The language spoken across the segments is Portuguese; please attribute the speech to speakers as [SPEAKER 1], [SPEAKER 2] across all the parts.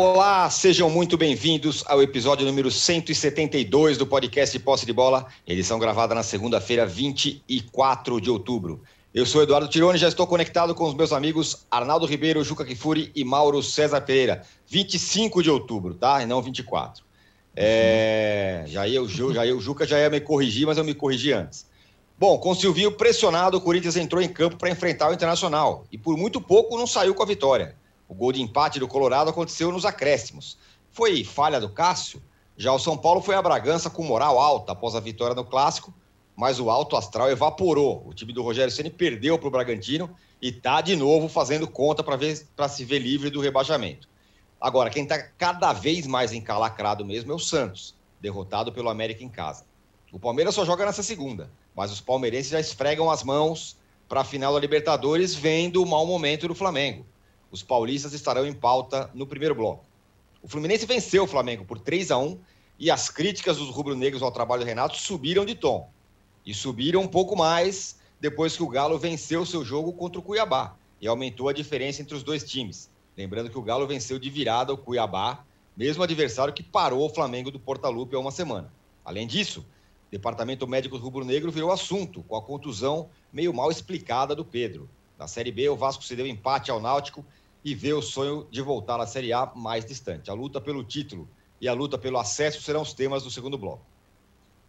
[SPEAKER 1] Olá, sejam muito bem-vindos ao episódio número 172 do podcast Posse de Bola, edição gravada na segunda-feira, 24 de outubro. Eu sou Eduardo Tironi já estou conectado com os meus amigos Arnaldo Ribeiro, Juca Kifuri e Mauro César Pereira. 25 de outubro, tá? E não 24. É... Já, ia, já ia, o Juca já ia me corrigir, mas eu me corrigi antes. Bom, com o Silvinho pressionado, o Corinthians entrou em campo para enfrentar o Internacional e por muito pouco não saiu com a vitória. O gol de empate do Colorado aconteceu nos acréscimos. Foi falha do Cássio? Já o São Paulo foi a Bragança com moral alta após a vitória no Clássico, mas o alto astral evaporou. O time do Rogério Ceni perdeu para o Bragantino e está de novo fazendo conta para se ver livre do rebaixamento. Agora, quem está cada vez mais encalacrado mesmo é o Santos, derrotado pelo América em casa. O Palmeiras só joga nessa segunda, mas os palmeirenses já esfregam as mãos para a final da Libertadores, vendo o mau momento do Flamengo. Os paulistas estarão em pauta no primeiro bloco. O Fluminense venceu o Flamengo por 3 a 1 e as críticas dos rubro-negros ao trabalho do Renato subiram de tom. E subiram um pouco mais depois que o Galo venceu seu jogo contra o Cuiabá e aumentou a diferença entre os dois times. Lembrando que o Galo venceu de virada o Cuiabá, mesmo adversário que parou o Flamengo do Portalupe há uma semana. Além disso, o departamento médico rubro-negro virou assunto com a contusão meio mal explicada do Pedro. Na Série B, o Vasco se deu empate ao Náutico e vê o sonho de voltar à Série A mais distante. A luta pelo título e a luta pelo acesso serão os temas do segundo bloco.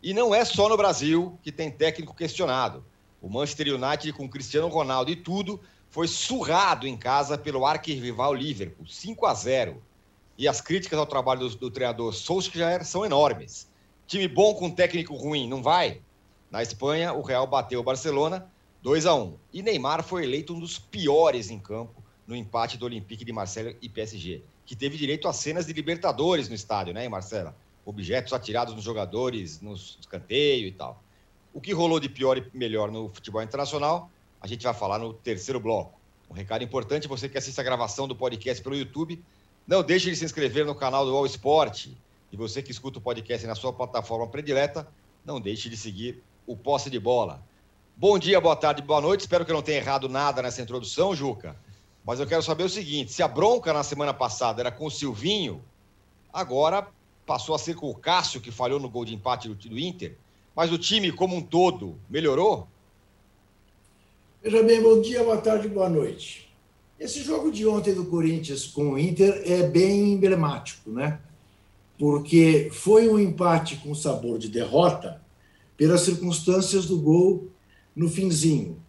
[SPEAKER 1] E não é só no Brasil que tem técnico questionado. O Manchester United, com Cristiano Ronaldo e tudo, foi surrado em casa pelo arquirrival Liverpool, 5 a 0. E as críticas ao trabalho do, do treinador Solskjaer são enormes. Time bom com técnico ruim, não vai? Na Espanha, o Real bateu o Barcelona 2 a 1. E Neymar foi eleito um dos piores em campo no empate do Olympique de Marcelo e PSG, que teve direito a cenas de Libertadores no estádio, né, Marcela? Objetos atirados nos jogadores, nos escanteio e tal. O que rolou de pior e melhor no futebol internacional, a gente vai falar no terceiro bloco. Um recado importante, você que assiste a gravação do podcast pelo YouTube, não deixe de se inscrever no canal do All Sport. E você que escuta o podcast na sua plataforma predileta, não deixe de seguir o Posse de Bola. Bom dia, boa tarde, boa noite. Espero que eu não tenha errado nada nessa introdução, Juca. Mas eu quero saber o seguinte: se a bronca na semana passada era com o Silvinho, agora passou a ser com o Cássio, que falhou no gol de empate do, do Inter. Mas o time como um todo melhorou?
[SPEAKER 2] Veja bem, bom dia, boa tarde, boa noite. Esse jogo de ontem do Corinthians com o Inter é bem emblemático, né? Porque foi um empate com sabor de derrota pelas circunstâncias do gol no finzinho.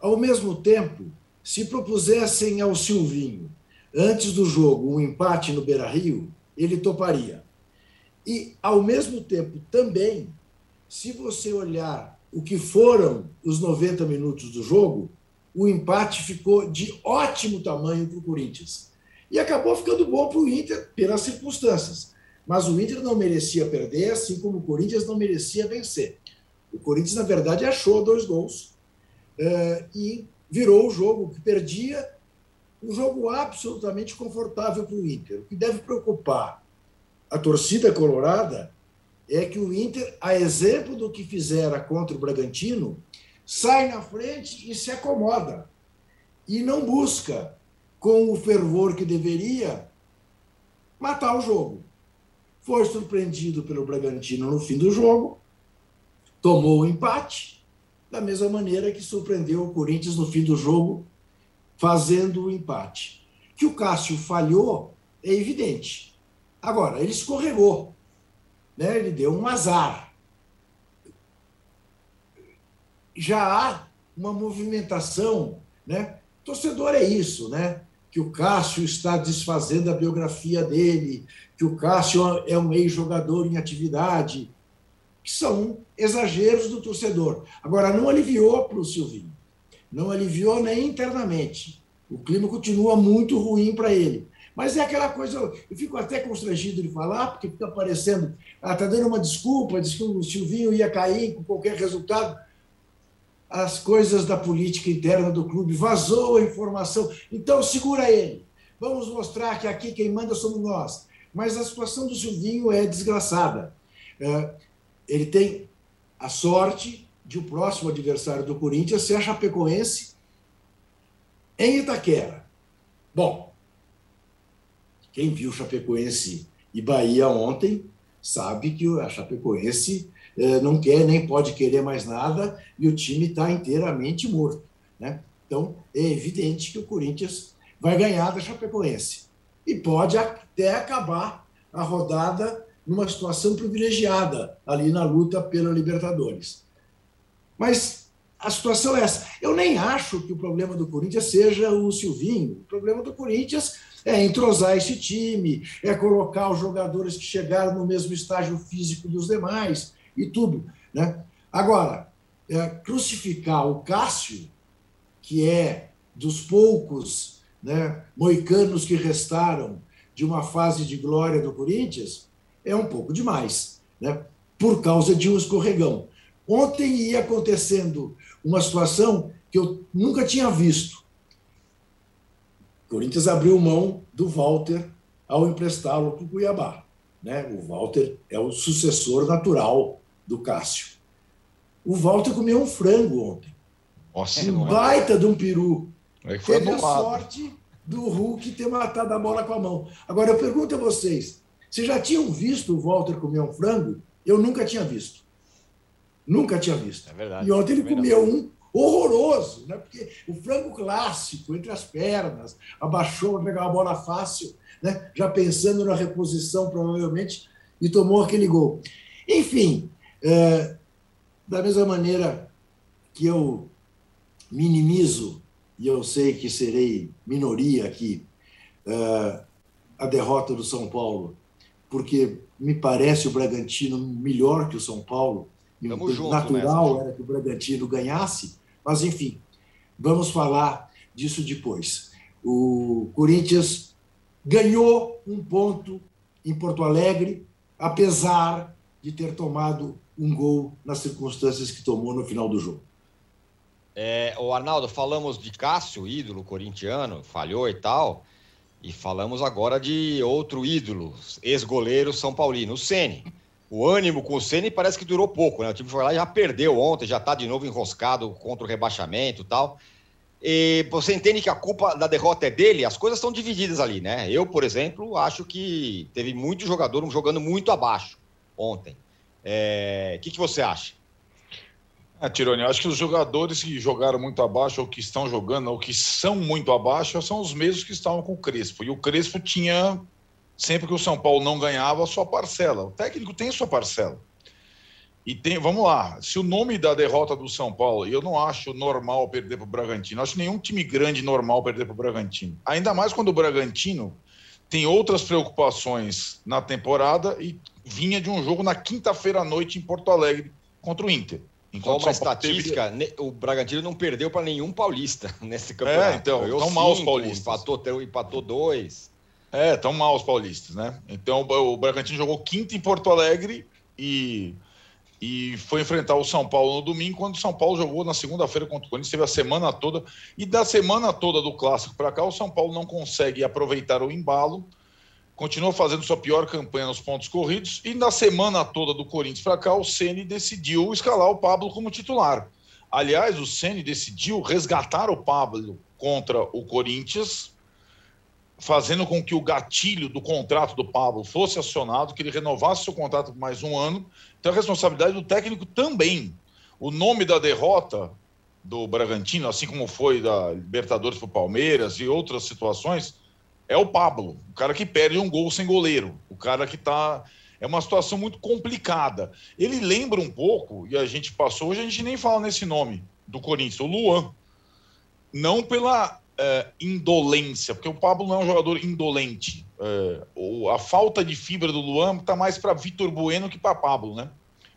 [SPEAKER 2] Ao mesmo tempo, se propusessem ao Silvinho, antes do jogo, um empate no Beira Rio, ele toparia. E, ao mesmo tempo, também, se você olhar o que foram os 90 minutos do jogo, o empate ficou de ótimo tamanho para o Corinthians. E acabou ficando bom para o Inter pelas circunstâncias. Mas o Inter não merecia perder, assim como o Corinthians não merecia vencer. O Corinthians, na verdade, achou dois gols uh, e virou o jogo que perdia, um jogo absolutamente confortável para o Inter. O que deve preocupar a torcida colorada é que o Inter, a exemplo do que fizera contra o Bragantino, sai na frente e se acomoda. E não busca, com o fervor que deveria, matar o jogo. Foi surpreendido pelo Bragantino no fim do jogo, tomou o empate da mesma maneira que surpreendeu o Corinthians no fim do jogo, fazendo o empate. Que o Cássio falhou é evidente. Agora, ele escorregou, né? ele deu um azar. Já há uma movimentação, né? Torcedor é isso, né? Que o Cássio está desfazendo a biografia dele, que o Cássio é um ex-jogador em atividade, que são exageros do torcedor. Agora, não aliviou para o Silvinho, não aliviou nem internamente. O clima continua muito ruim para ele. Mas é aquela coisa, eu fico até constrangido de falar, porque fica aparecendo, ah, está dando uma desculpa, diz que o Silvinho ia cair com qualquer resultado. As coisas da política interna do clube, vazou a informação, então segura ele. Vamos mostrar que aqui quem manda somos nós. Mas a situação do Silvinho é desgraçada. É, ele tem a sorte de o próximo adversário do Corinthians ser a Chapecoense em Itaquera. Bom, quem viu Chapecoense e Bahia ontem sabe que a Chapecoense eh, não quer nem pode querer mais nada e o time está inteiramente morto. Né? Então, é evidente que o Corinthians vai ganhar da Chapecoense e pode até acabar a rodada numa situação privilegiada ali na luta pela Libertadores. Mas a situação é essa. Eu nem acho que o problema do Corinthians seja o Silvinho. O problema do Corinthians é entrosar esse time, é colocar os jogadores que chegaram no mesmo estágio físico dos demais e tudo. Né? Agora, é, crucificar o Cássio, que é dos poucos né, moicanos que restaram de uma fase de glória do Corinthians, é um pouco demais, né? por causa de um escorregão. Ontem ia acontecendo uma situação que eu nunca tinha visto. O Corinthians abriu mão do Walter ao emprestá-lo para o Cuiabá. Né? O Walter é o sucessor natural do Cássio. O Walter comeu um frango ontem. Nossa, um baita de um peru. Teve a sorte do Hulk ter matado a bola com a mão. Agora, eu pergunto a vocês: vocês já tinham visto o Walter comer um frango? Eu nunca tinha visto. Nunca tinha visto. É verdade. E ontem ele comeu um horroroso, né? porque o frango clássico, entre as pernas, abaixou para pegar uma bola fácil, né? já pensando na reposição, provavelmente, e tomou aquele gol. Enfim, é, da mesma maneira que eu minimizo, e eu sei que serei minoria aqui, é, a derrota do São Paulo, porque me parece o Bragantino melhor que o São Paulo, Tamo junto, natural era que o Bragantino ganhasse, mas, enfim, vamos falar disso depois. O Corinthians ganhou um ponto em Porto Alegre, apesar de ter tomado um gol nas circunstâncias que tomou no final do jogo.
[SPEAKER 1] É, o Arnaldo, falamos de Cássio, ídolo corintiano, falhou e tal, e falamos agora de outro ídolo, ex-goleiro São Paulino, o Ceni o ânimo com o Ceni parece que durou pouco, né? O time foi lá e já perdeu ontem, já está de novo enroscado contra o rebaixamento e tal. E você entende que a culpa da derrota é dele? As coisas estão divididas ali, né? Eu, por exemplo, acho que teve muito jogador jogando muito abaixo ontem. O é... que, que você acha?
[SPEAKER 3] É, Tironi, acho que os jogadores que jogaram muito abaixo, ou que estão jogando, ou que são muito abaixo, são os mesmos que estavam com o Crespo. E o Crespo tinha sempre que o São Paulo não ganhava, a sua parcela. O técnico tem sua parcela. E tem, vamos lá, se o nome da derrota do São Paulo, eu não acho normal perder para o Bragantino, acho nenhum time grande normal perder para o Bragantino. Ainda mais quando o Bragantino tem outras preocupações na temporada e vinha de um jogo na quinta-feira à noite em Porto Alegre contra o Inter.
[SPEAKER 1] Enquanto uma estatística, teve... o Bragantino não perdeu para nenhum paulista nesse campeonato.
[SPEAKER 3] É, então, estão mal os paulistas.
[SPEAKER 1] Empatou, empatou dois.
[SPEAKER 3] É, tão mal os paulistas, né? Então o Bragantino jogou quinto em Porto Alegre e, e foi enfrentar o São Paulo no domingo, quando o São Paulo jogou na segunda-feira contra o Corinthians, teve a semana toda. E da semana toda do clássico para cá, o São Paulo não consegue aproveitar o embalo, continua fazendo sua pior campanha nos pontos corridos. E na semana toda do Corinthians para cá, o Ceni decidiu escalar o Pablo como titular. Aliás, o Ceni decidiu resgatar o Pablo contra o Corinthians fazendo com que o gatilho do contrato do Pablo fosse acionado, que ele renovasse seu contrato por mais um ano. Então, a responsabilidade do técnico também. O nome da derrota do Bragantino, assim como foi da Libertadores para o Palmeiras e outras situações, é o Pablo, o cara que perde um gol sem goleiro, o cara que está. É uma situação muito complicada. Ele lembra um pouco, e a gente passou, hoje a gente nem fala nesse nome do Corinthians, o Luan. Não pela é, indolência, porque o Pablo não é um jogador indolente. É, a falta de fibra do Luan está mais para Vitor Bueno que para Pablo, né?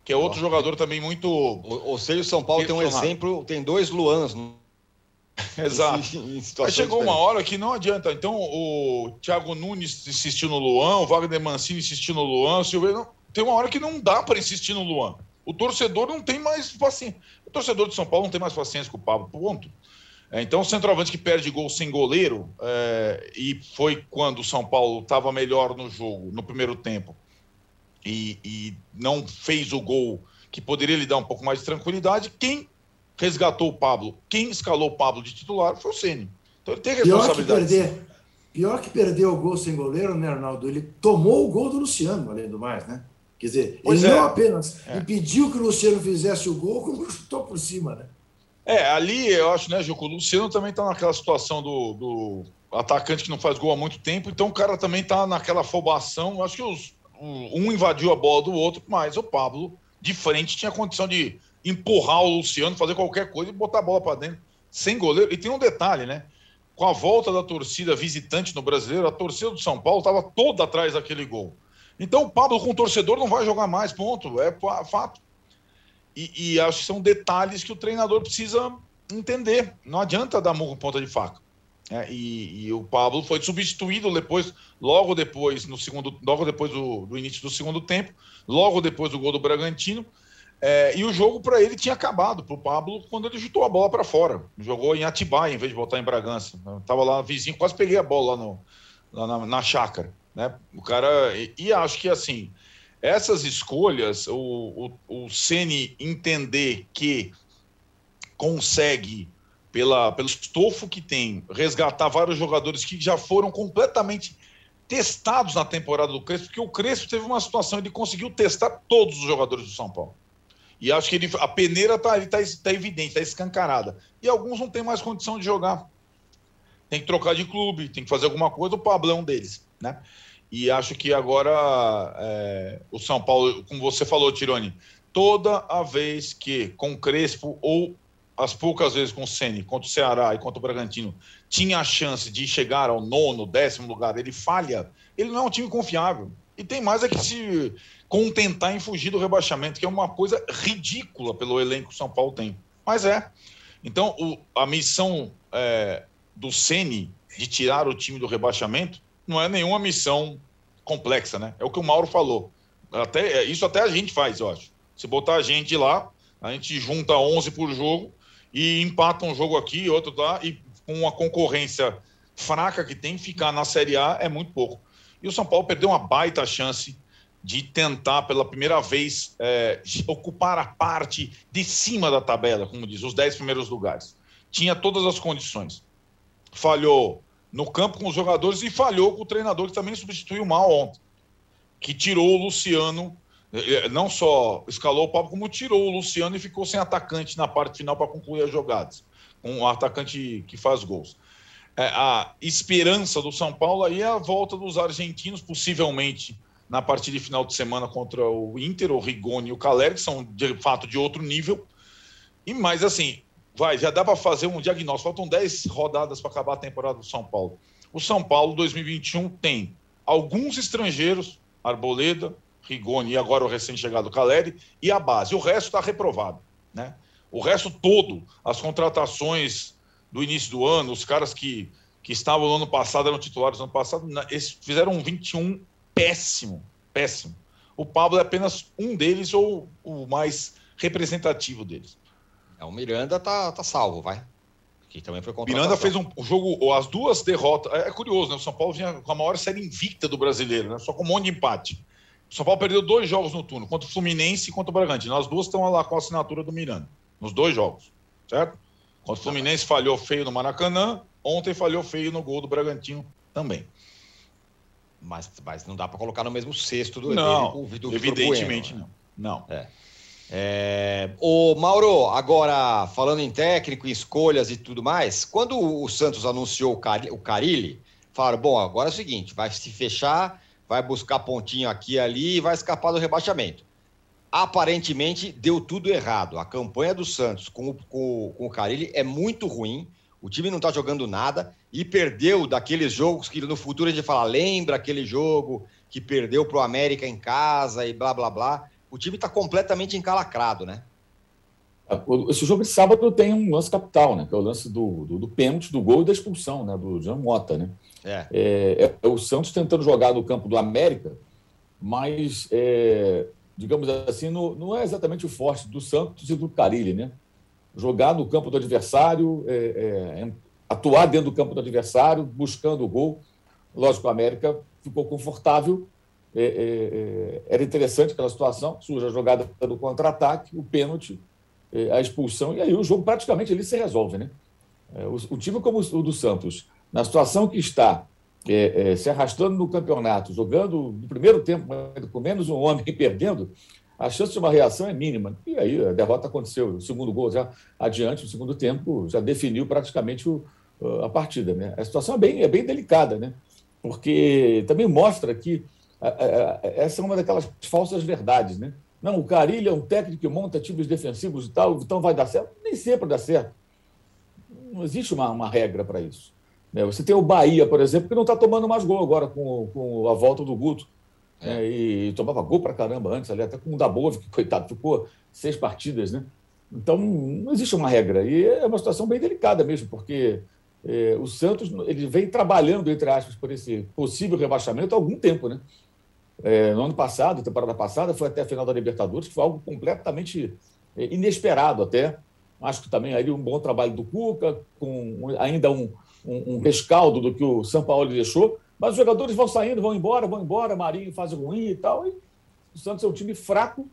[SPEAKER 3] Que é outro jogador também muito.
[SPEAKER 1] Ou, seja, o São Paulo tem um exemplo, tem dois Luans.
[SPEAKER 3] Exato. Mas chegou uma hora que não adianta. Então, o Thiago Nunes insistiu no Luan, o Wagner Mancini insistiu no Luan, o Silveira. Tem uma hora que não dá para insistir no Luan. O torcedor não tem mais paciência. O torcedor de São Paulo não tem mais paciência com o Pablo. Ponto. É, então, o centroavante que perde gol sem goleiro, é, e foi quando o São Paulo estava melhor no jogo, no primeiro tempo, e, e, não fez o gol que poderia lhe dar um pouco mais de tranquilidade, quem resgatou o Pablo, quem escalou o Pablo de titular foi o Ceni. Então ele tem responsabilidade.
[SPEAKER 2] Pior que perder, Pior que perdeu o gol sem goleiro, né, Arnaldo? Ele tomou o gol do Luciano, além do mais, né? Quer dizer, pois ele é. não apenas é. impediu que o Luciano fizesse o gol, como chutou por cima, né?
[SPEAKER 3] É, ali eu acho, né, Juco? O Luciano também está naquela situação do, do, atacante que não faz gol há muito tempo, então o cara também está naquela afobação. Acho que os, um invadiu a bola do outro, mas o Pablo, de frente, tinha condição de empurrar o Luciano, fazer qualquer coisa e botar a bola para dentro, sem goleiro. E tem um detalhe, né? Com a volta da torcida visitante no brasileiro, a torcida do São Paulo estava toda atrás daquele gol. Então o Pablo com o torcedor não vai jogar mais, ponto. É fato. E, e acho que são detalhes que o treinador precisa entender. Não adianta dar murro com ponta de faca. É, e, e, o Pablo foi substituído depois, logo depois, no segundo, logo depois do, do início do segundo tempo, logo depois do gol do Bragantino. É, e o jogo para ele tinha acabado, para o Pablo, quando ele chutou a bola para fora. Jogou em Atibaia em vez de voltar em Bragança. Estava lá vizinho, quase peguei a bola lá, no, lá na, na chácara. Né? O cara. E, e, acho que assim, essas escolhas, o, o, o Ceni entender que consegue pela, pelo estofo que tem, resgatar vários jogadores que já foram completamente testados na temporada do Crespo, porque o Crespo teve uma situação, ele conseguiu testar todos os jogadores do São Paulo. E acho que ele, a peneira está tá, tá evidente, está escancarada. E alguns não têm mais condição de jogar. Tem que trocar de clube, tem que fazer alguma coisa, o Pablo é deles. Né? E acho que agora é, o São Paulo, como você falou, Tirone, toda a vez que com Crespo ou as poucas vezes com o Ceni contra o Ceará e contra o Bragantino tinha a chance de chegar ao nono, décimo lugar, ele falha, ele não é um time confiável. E tem mais é que se contentar em fugir do rebaixamento, que é uma coisa ridícula pelo elenco que o São Paulo tem. Mas é. Então, o, a missão é, do Ceni de tirar o time do rebaixamento não é nenhuma missão complexa, né? É o que o Mauro falou. Até, isso até a gente faz, eu acho. Se botar a gente lá, a gente junta 11 por jogo e empata um jogo aqui, outro lá, e com uma concorrência fraca que tem, ficar na Série A é muito pouco. E o São Paulo perdeu uma baita chance de tentar pela primeira vez é, ocupar a parte de cima da tabela, como diz, os 10 primeiros lugares. Tinha todas as condições. Falhou no campo com os jogadores e falhou com o treinador que também substituiu mal ontem, que tirou o Luciano é, é, não só escalou o Pablo, como tirou o Luciano e ficou sem atacante na parte final para concluir as jogadas. Um atacante que faz gols. É, a esperança do São Paulo aí é a volta dos argentinos, possivelmente na partida de final de semana contra o Inter, o Rigoni e o Caleri, que são de fato de outro nível. E mais assim, vai, já dá para fazer um diagnóstico. Faltam 10 rodadas para acabar a temporada do São Paulo. O São Paulo 2021 tem alguns estrangeiros, Arboleda, Rigoni e agora o recém-chegado Caleri, e a base. O resto está reprovado. Né? O resto todo, as contratações do início do ano, os caras que, que estavam no ano passado, eram titulares no ano passado, eles fizeram um 21 péssimo, péssimo. O Pablo é apenas um deles ou o mais representativo deles.
[SPEAKER 1] É, o Miranda tá, tá salvo, vai.
[SPEAKER 3] Que também foi Miranda fez um, jogo, as duas derrotas. É, é, curioso, né? O São Paulo vinha com a maior série invicta do brasileiro, né? Só com um monte de empate. O São Paulo perdeu dois jogos no turno, contra o Fluminense e contra o Bragantino. As duas estão lá com a assinatura do Miranda, nos dois jogos, certo? Contra o Fluminense falhou feio no Maracanã, ontem falhou feio no gol do Bragantino também.
[SPEAKER 1] Mas, mas não dá para colocar no mesmo cesto do,
[SPEAKER 3] não, evidentemente bueno, não.
[SPEAKER 1] Não. É. É... O Mauro, agora falando em técnico, escolhas e tudo mais, quando o Santos anunciou o Carilli, falaram: bom, agora é o seguinte, vai se fechar vai buscar pontinho aqui e ali e vai escapar do rebaixamento. Aparentemente deu tudo errado. A campanha do Santos com o, com, com o Carilli é muito ruim. O time não está jogando nada e perdeu daqueles jogos que no futuro a gente fala, lembra aquele jogo que perdeu para o América em casa e blá blá blá. O time está completamente encalacrado, né?
[SPEAKER 4] Esse jogo de sábado tem um lance capital, né? Que é o lance do, do, do pênalti, do gol e da expulsão, né? Do Jean Mota, né? É. É, é o Santos tentando jogar no campo do América, mas, é, digamos assim, no, não é exatamente o forte do Santos e do Carilli, né? Jogar no campo do adversário, é, é, atuar dentro do campo do adversário, buscando o gol. Lógico, o América ficou confortável, é, era interessante aquela situação, surge a jogada do contra-ataque, o pênalti, a expulsão, e aí o jogo praticamente ali se resolve, né? O, o time como o do Santos na situação que está, é, é, se arrastando no campeonato, jogando no primeiro tempo com menos um homem e perdendo, a chance de uma reação é mínima. E aí a derrota aconteceu. O segundo gol já adiante, o segundo tempo, já definiu praticamente o, a partida. Né? A situação é bem, é bem delicada, né? porque também mostra que a, a, essa é uma daquelas falsas verdades. Né? Não, o Carilho é um técnico que monta times defensivos e tal, então vai dar certo. Nem sempre dá certo. Não existe uma, uma regra para isso. Né? Você tem o Bahia, por exemplo, que não está tomando mais gol agora com, com a volta do Guto. É. Né? E tomava gol para caramba antes, ali, até com o Dabov, que, coitado, ficou seis partidas. Né? Então, não existe uma regra. E é uma situação bem delicada mesmo, porque é, o Santos ele vem trabalhando, entre aspas, por esse possível rebaixamento há algum tempo. Né? É, no ano passado, temporada passada, foi até a final da Libertadores, que foi algo completamente é, inesperado até. Acho que também aí um bom trabalho do Cuca, com ainda um, um, um rescaldo do que o São Paulo deixou, mas os jogadores vão saindo, vão embora, vão embora, Marinho faz ruim e tal. E o Santos é um time fraco.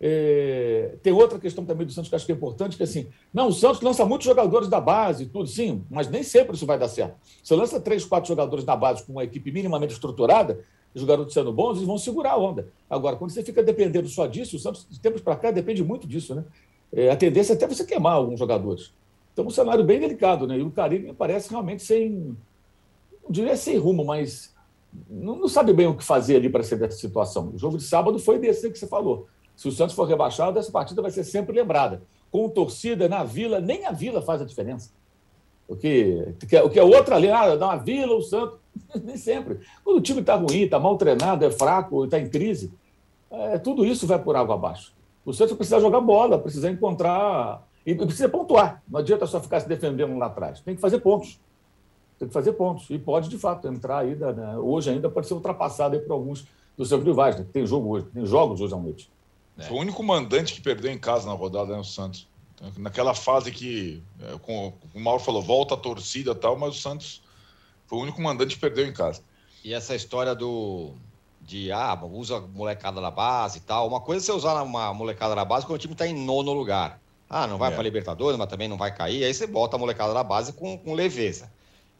[SPEAKER 4] É... Tem outra questão também do Santos que acho que é importante, que é assim, não, o Santos lança muitos jogadores da base, tudo, sim, mas nem sempre isso vai dar certo. Você lança três, quatro jogadores da base com uma equipe minimamente estruturada, os garotos sendo bons, eles vão segurar a onda. Agora, quando você fica dependendo só disso, o Santos, de tempos para cá, depende muito disso, né? É, a tendência é até você queimar alguns jogadores. Então, um cenário bem delicado, né? E o Caribe me parece realmente sem, não diria sem rumo, mas não, não sabe bem o que fazer ali para ser dessa situação. O jogo de sábado foi desse que você falou. Se o Santos for rebaixado, essa partida vai ser sempre lembrada. Com torcida na Vila, nem a Vila faz a diferença. O que, o que é outra ali, ah, na Vila, o Santos, nem sempre. Quando o time está ruim, está mal treinado, é fraco, está em crise, é, tudo isso vai por água abaixo. O Santos precisa jogar bola, precisa encontrar e precisa pontuar. Não adianta só ficar se defendendo lá atrás. Tem que fazer pontos. Tem que fazer pontos. E pode, de fato, entrar aí. Né? Hoje ainda pode ser ultrapassado por alguns dos seus rivais. Né? Tem jogo hoje, tem jogos hoje à noite.
[SPEAKER 3] É. Foi o único mandante que perdeu em casa na rodada, né, o Santos. Naquela fase que, é, com, o Mauro falou, volta a torcida e tal, mas o Santos foi o único mandante que perdeu em casa.
[SPEAKER 1] E essa história do, de ah, usa molecada da base e tal. Uma coisa é você usar uma molecada da base quando o time está em nono lugar. Ah, não vai é. para Libertadores, mas também não vai cair. Aí você bota a molecada da base com, com leveza.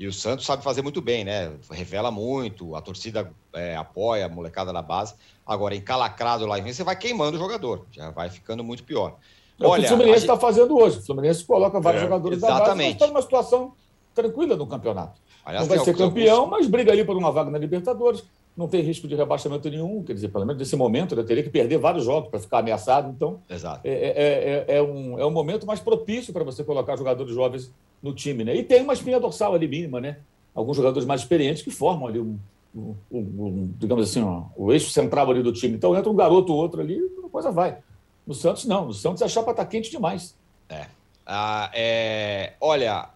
[SPEAKER 1] E o Santos sabe fazer muito bem, né? Revela muito, a torcida é, apoia a molecada da base. Agora, encalacrado lá, você vai queimando o jogador, já vai ficando muito pior.
[SPEAKER 4] É Olha, o Fluminense está gente... fazendo hoje. O Fluminense coloca vários é, jogadores exatamente. da base, mas está numa situação tranquila no campeonato. Aliás, não vai ser campeão, mas briga ali por uma vaga na Libertadores não tem risco de rebaixamento nenhum, quer dizer, pelo menos nesse momento, ele teria que perder vários jogos para ficar ameaçado. Então, Exato. É, é, é, é, um, é um momento mais propício para você colocar jogadores jovens no time. Né? E tem uma espinha dorsal ali mínima, né? Alguns jogadores mais experientes que formam ali um, um, um digamos assim, ó, o eixo central ali do time. Então entra um garoto ou outro ali, a coisa vai. No Santos, não. No Santos a chapa está quente demais.
[SPEAKER 1] É. Ah, é. Olha,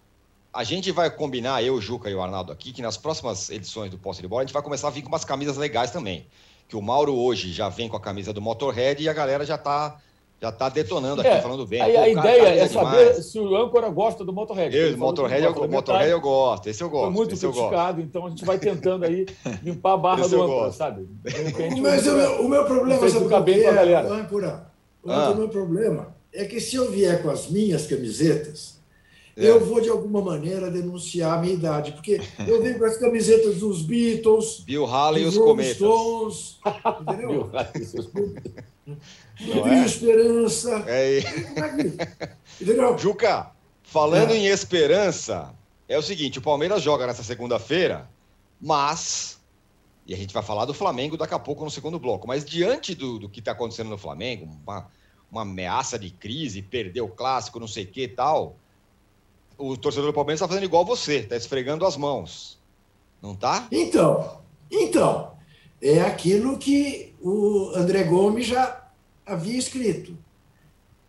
[SPEAKER 1] a gente vai combinar, eu, o Juca e o Arnaldo aqui, que nas próximas edições do Posse de Bola a gente vai começar a vir com umas camisas legais também. Que o Mauro hoje já vem com a camisa do Motorhead e a galera já está já tá detonando aqui, é, falando bem.
[SPEAKER 4] A, a ideia é saber demais. se o âncora gosta do Motorhead.
[SPEAKER 1] Eu, Motorhead, eu, Motorhead, eu gosto, esse eu gosto. Foi
[SPEAKER 4] muito criticado, então a gente vai tentando aí limpar a barra esse do âncora, sabe?
[SPEAKER 2] Repente, Mas o meu, o meu problema, sabe o que é, âncora? O ah. meu problema é que se eu vier com as minhas camisetas, é. eu vou, de alguma maneira, denunciar a minha idade, porque eu venho com as camisetas dos Beatles,
[SPEAKER 1] Bill Haley e os Cometas. Stones,
[SPEAKER 2] entendeu? Bill é? Esperança.
[SPEAKER 1] É. Entendeu? Juca, falando é. em esperança, é o seguinte, o Palmeiras joga nessa segunda-feira, mas... E a gente vai falar do Flamengo daqui a pouco no segundo bloco. Mas diante do, do que está acontecendo no Flamengo, uma, uma ameaça de crise, perder o clássico, não sei o que e tal o torcedor do Palmeiras está fazendo igual você, está esfregando as mãos. Não tá?
[SPEAKER 2] Então, então, é aquilo que o André Gomes já havia escrito.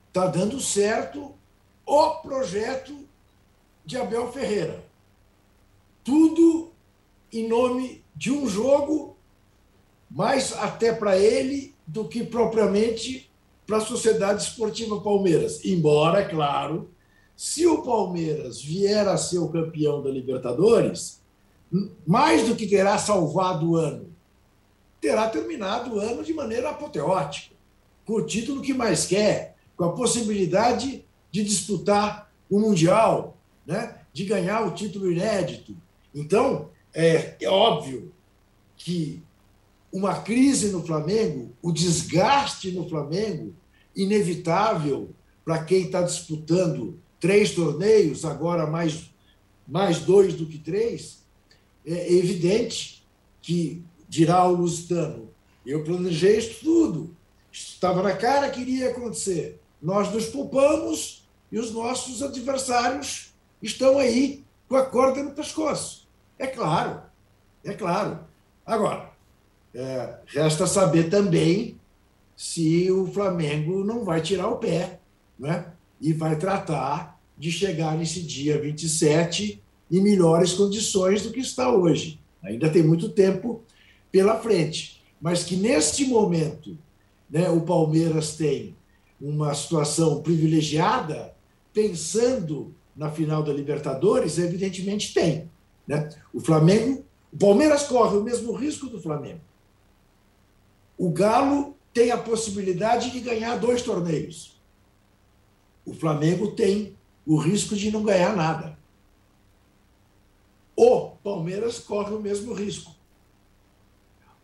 [SPEAKER 2] Está dando certo o projeto de Abel Ferreira. Tudo em nome de um jogo, mais até para ele do que propriamente para a Sociedade Esportiva Palmeiras. Embora, claro, se o Palmeiras vier a ser o campeão da Libertadores, mais do que terá salvado o ano, terá terminado o ano de maneira apoteótica, com o título que mais quer, com a possibilidade de disputar o Mundial, né? de ganhar o título inédito. Então, é, é óbvio que uma crise no Flamengo, o desgaste no Flamengo, inevitável para quem está disputando três torneios, agora mais, mais dois do que três, é evidente que, dirá o Lusitano, eu planejei isso tudo, estava na cara que iria acontecer. Nós nos poupamos e os nossos adversários estão aí com a corda no pescoço. É claro, é claro. Agora, é, resta saber também se o Flamengo não vai tirar o pé né? E vai tratar de chegar nesse dia 27 em melhores condições do que está hoje. Ainda tem muito tempo pela frente, mas que neste momento né, o Palmeiras tem uma situação privilegiada, pensando na final da Libertadores, evidentemente tem. Né? O Flamengo, o Palmeiras corre o mesmo risco do Flamengo. O Galo tem a possibilidade de ganhar dois torneios. O Flamengo tem o risco de não ganhar nada. O Palmeiras corre o mesmo risco.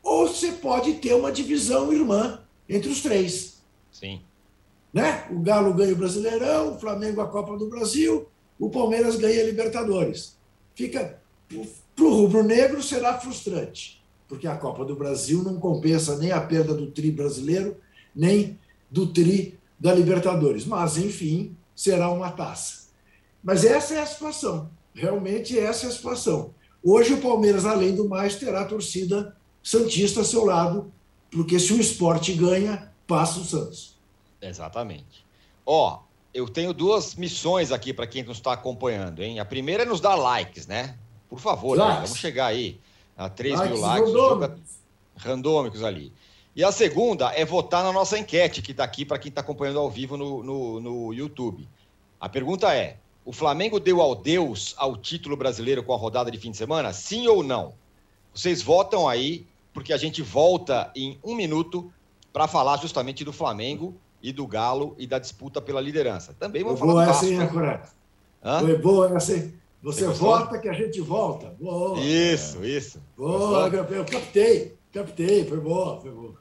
[SPEAKER 2] Ou você pode ter uma divisão irmã entre os três.
[SPEAKER 1] Sim.
[SPEAKER 2] Né? O Galo ganha o Brasileirão, o Flamengo a Copa do Brasil, o Palmeiras ganha a Libertadores. Fica para o rubro-negro será frustrante, porque a Copa do Brasil não compensa nem a perda do tri brasileiro, nem do tri da Libertadores. Mas, enfim, será uma taça. Mas essa é a situação. Realmente essa é a situação. Hoje o Palmeiras, além do mais, terá a torcida Santista a seu lado, porque se o esporte ganha, passa o Santos.
[SPEAKER 1] Exatamente. Ó, eu tenho duas missões aqui para quem nos está acompanhando, hein? A primeira é nos dar likes, né? Por favor, né? vamos chegar aí a 3 likes mil likes. Randômicos. randômicos ali. E a segunda é votar na nossa enquete, que está aqui para quem está acompanhando ao vivo no, no, no YouTube. A pergunta é: o Flamengo deu ao Deus ao título brasileiro com a rodada de fim de semana? Sim ou não? Vocês votam aí, porque a gente volta em um minuto para falar justamente do Flamengo e do Galo e da disputa pela liderança. Também vamos falar
[SPEAKER 2] boa do Vasco. Essa, hein, Foi boa essa, hein? Você vota que a gente volta. Boa.
[SPEAKER 1] Isso, isso.
[SPEAKER 2] Boa, eu captei, captei, foi boa, foi boa.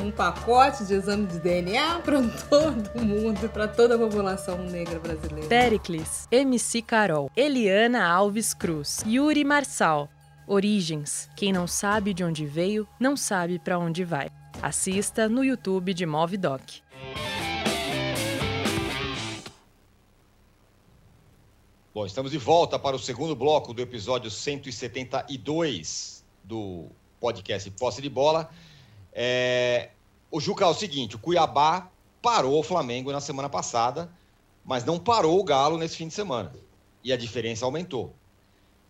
[SPEAKER 5] um pacote de exame de DNA para todo mundo, para toda a população negra brasileira.
[SPEAKER 6] Pericles, MC Carol, Eliana Alves Cruz, Yuri Marçal. Origens. Quem não sabe de onde veio, não sabe para onde vai. Assista no YouTube de Movidoc.
[SPEAKER 1] Bom, estamos de volta para o segundo bloco do episódio 172 do podcast Posse de Bola. É... O Juca, é o seguinte: o Cuiabá parou o Flamengo na semana passada, mas não parou o Galo nesse fim de semana. E a diferença aumentou.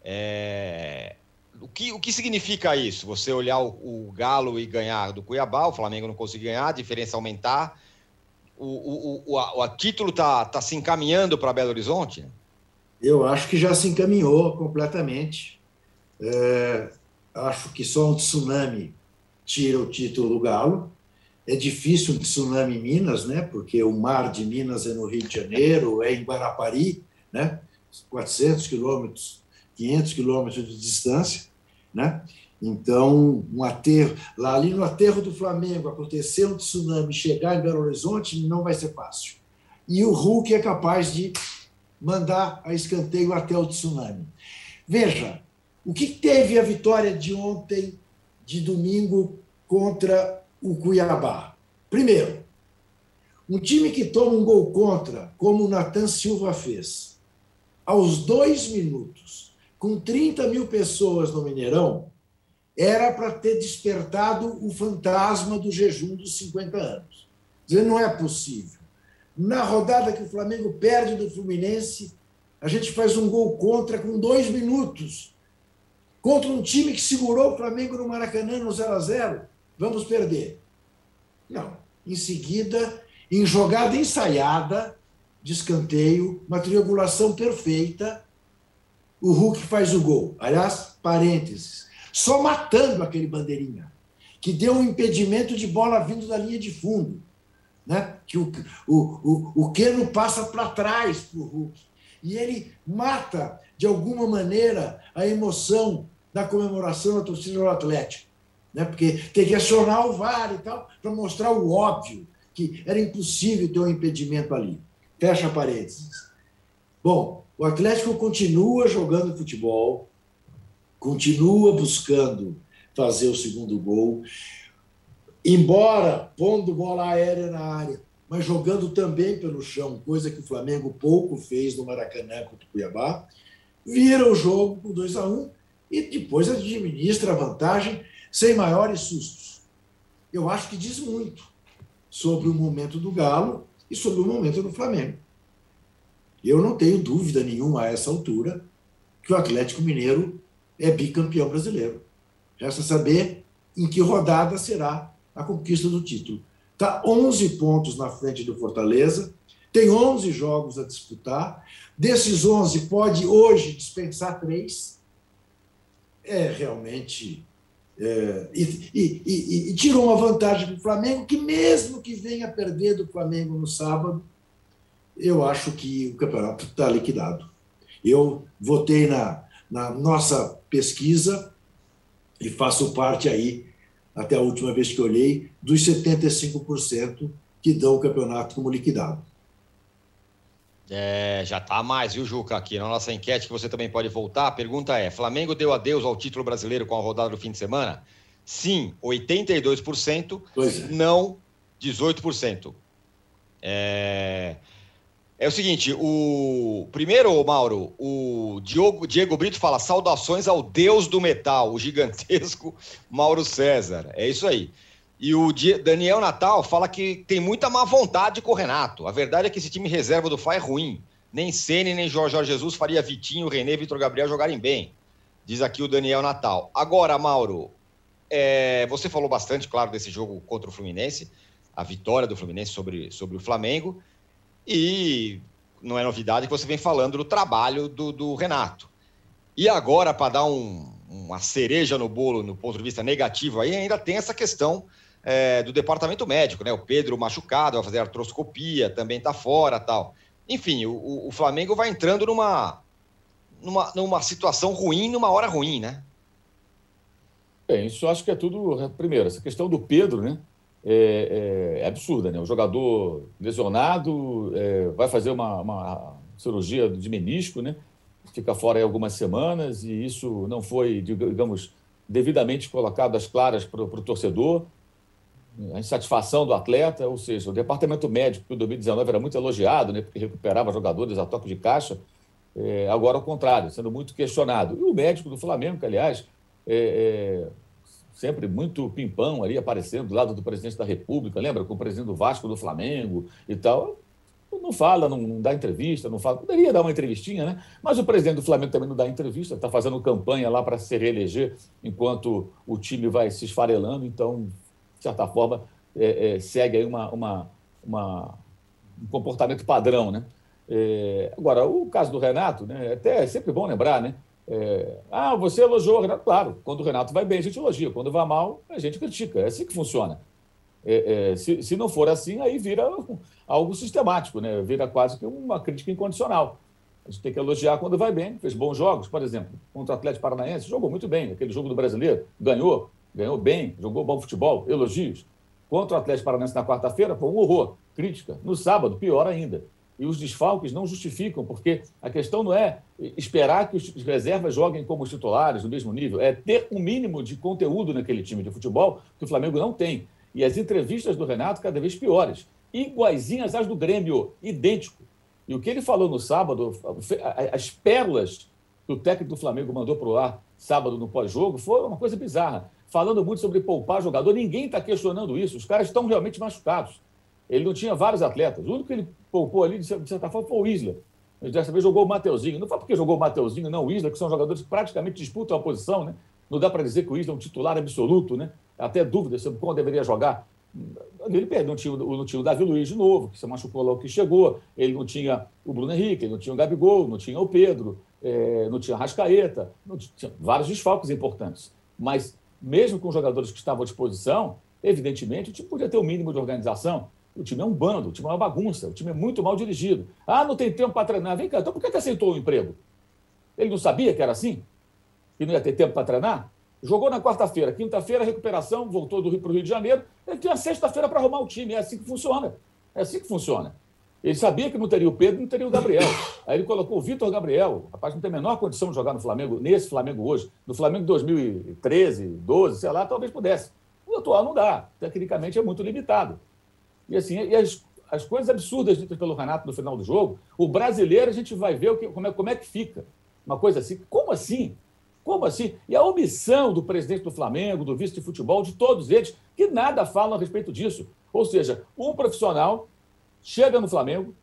[SPEAKER 1] É... O, que, o que significa isso? Você olhar o, o, Galo e ganhar do Cuiabá, o Flamengo não conseguir ganhar, a diferença aumentar. O, o, o, a, o título está tá se encaminhando para Belo Horizonte?
[SPEAKER 2] Eu acho que já se encaminhou completamente. É, acho que só um tsunami tira o título do Galo. É difícil um tsunami em Minas, né? Porque o mar de Minas é no Rio de Janeiro, é em Guarapari, né? 400 quilômetros, 500 quilômetros de distância, né? Então, um aterro, lá ali no aterro do Flamengo, acontecer um tsunami, chegar em Belo Horizonte, não vai ser fácil. E o Hulk é capaz de mandar a escanteio até o tsunami. Veja, o que teve a vitória de ontem de domingo contra o Cuiabá. Primeiro, um time que toma um gol contra, como o Natan Silva fez, aos dois minutos, com 30 mil pessoas no Mineirão, era para ter despertado o fantasma do jejum dos 50 anos. Dizer, não é possível. Na rodada que o Flamengo perde do Fluminense, a gente faz um gol contra com dois minutos. Contra um time que segurou o Flamengo no Maracanã no 0 a 0 Vamos perder. Não. Em seguida, em jogada ensaiada, de escanteio, uma triangulação perfeita, o Hulk faz o gol. Aliás, parênteses, só matando aquele bandeirinha, que deu um impedimento de bola vindo da linha de fundo. Né? Que o, o, o, o Keno passa para trás para o Hulk. E ele mata, de alguma maneira, a emoção da comemoração da torcida do Atlético. Né? Porque tem que acionar o VAR e tal, para mostrar o óbvio, que era impossível ter um impedimento ali. Fecha parênteses. Bom, o Atlético continua jogando futebol, continua buscando fazer o segundo gol, embora pondo bola aérea na área, mas jogando também pelo chão, coisa que o Flamengo pouco fez no Maracanã contra o Cuiabá, vira o jogo com 2 a 1 um, e depois administra a vantagem sem maiores sustos. Eu acho que diz muito sobre o momento do Galo e sobre o momento do Flamengo. Eu não tenho dúvida nenhuma a essa altura que o Atlético Mineiro é bicampeão brasileiro. Resta saber em que rodada será a conquista do título. Está 11 pontos na frente do Fortaleza, tem 11 jogos a disputar. Desses 11, pode hoje dispensar três. É realmente. É, e, e, e, e, tirou uma vantagem para o Flamengo, que mesmo que venha perder do Flamengo no sábado, eu acho que o campeonato está liquidado. Eu votei na, na nossa pesquisa e faço parte aí, até a última vez que olhei, dos 75% que dão o campeonato como liquidado.
[SPEAKER 1] É, já está mais, viu, Juca? Aqui na nossa enquete, que você também pode voltar. A pergunta é: Flamengo deu adeus ao título brasileiro com a rodada do fim de semana? Sim, 82%. É. Não, 18%. É... É o seguinte, o primeiro, Mauro, o Diogo, Diego Brito fala saudações ao deus do metal, o gigantesco Mauro César. É isso aí. E o Daniel Natal fala que tem muita má vontade com o Renato. A verdade é que esse time reserva do Fá é ruim. Nem Ceni nem Jorge Jesus faria Vitinho, René, Vitor Gabriel jogarem bem. Diz aqui o Daniel Natal. Agora, Mauro, é, você falou bastante, claro, desse jogo contra o Fluminense, a vitória do Fluminense sobre, sobre o Flamengo. E não é novidade que você vem falando do trabalho do, do Renato. E agora, para dar um, uma cereja no bolo, no ponto de vista negativo, aí ainda tem essa questão é, do departamento médico, né? O Pedro machucado, vai fazer artroscopia, também está fora tal. Enfim, o, o Flamengo vai entrando numa, numa, numa situação ruim, numa hora ruim, né?
[SPEAKER 4] Bem, isso acho que é tudo. Primeiro, essa questão do Pedro, né? é, é, é absurda. Né? O jogador lesionado é, vai fazer uma, uma, cirurgia de menisco, né? fica fora aí algumas semanas, e isso não foi, digamos, devidamente colocado às claras para o torcedor. A insatisfação do atleta, ou seja, o departamento médico, que em 2019 era muito elogiado, né, porque recuperava jogadores a toque de caixa, é, agora ao contrário, sendo muito questionado. E o médico do Flamengo, que, aliás, é, é sempre muito pimpão ali aparecendo do lado do presidente da República, lembra? Com o presidente do Vasco, do Flamengo e tal. Não fala, não, não dá entrevista, não fala. Poderia dar uma entrevistinha, né? Mas o presidente do Flamengo também não dá entrevista, está fazendo campanha lá para se reeleger enquanto o time vai se esfarelando. Então, de certa forma, é, é, segue aí uma, uma, uma, um comportamento padrão, né? É, agora, o caso do Renato, né, é até é sempre bom lembrar, né? É, ah, você elogiou o Renato. Claro, quando o Renato vai bem, a gente elogia. Quando vai mal, a gente critica. É assim que funciona. É, se, se não for assim, aí vira algo sistemático, né? vira quase que uma crítica incondicional. A gente tem que elogiar quando vai bem, fez bons jogos, por exemplo, contra o Atlético Paranaense, jogou muito bem, aquele jogo do brasileiro, ganhou, ganhou bem, jogou bom futebol, elogios. Contra o Atlético Paranaense na quarta-feira, foi um horror, crítica. No sábado, pior ainda e os desfalques não justificam, porque a questão não é esperar que os reservas joguem como os titulares no mesmo nível, é ter um mínimo de conteúdo naquele time de futebol que o Flamengo não tem. E as entrevistas do Renato cada vez piores, iguaizinhas às do Grêmio, idêntico. E o que ele falou no sábado, as pérolas que o técnico do Flamengo mandou para o ar sábado no pós-jogo, foi uma coisa bizarra. Falando muito sobre poupar jogador, ninguém está questionando isso. Os caras estão realmente machucados. Ele não tinha vários atletas. O único que ele poupou ali, de certa forma, foi o Isla. Dessa vez jogou o Mateuzinho. Não foi porque jogou o Mateuzinho, não o Isla, que são jogadores que praticamente disputam a posição, né? Não dá para dizer que o Isla é um titular absoluto, né? Até dúvida sobre como deveria jogar. Ele perdeu, não tinha, não tinha o Davi Luiz de novo, que se machucou logo que chegou. Ele não tinha o Bruno Henrique, ele não tinha o Gabigol, não tinha o Pedro, é, não tinha Rascaeta, não tinha vários desfalques importantes. Mas, mesmo com os jogadores que estavam à disposição, evidentemente, o time podia ter o um mínimo de organização. O time é um bando, o time é uma bagunça, o time é muito mal dirigido. Ah, não tem tempo para treinar. Vem cá, então por que, que aceitou o emprego? Ele não sabia que era assim? Que não ia ter tempo para treinar? Jogou na quarta-feira, quinta-feira, recuperação, voltou do Rio para o Rio de Janeiro. Ele tinha sexta-feira para arrumar o time. É assim que funciona. É assim que funciona. Ele sabia que não teria o Pedro, não teria o Gabriel. Aí ele colocou o Vitor Gabriel. Rapaz não tem a menor condição de jogar no Flamengo, nesse Flamengo hoje. No Flamengo de 2013, 12, sei lá, talvez pudesse. O atual não dá. Tecnicamente é muito limitado. E assim, e as, as coisas absurdas ditas pelo Renato no final do jogo, o brasileiro a gente vai ver o que, como, é, como é que fica. Uma coisa assim. Como assim? Como assim? E a omissão do presidente do Flamengo, do vice de futebol, de todos eles, que nada falam a respeito disso. Ou seja, um profissional chega no Flamengo,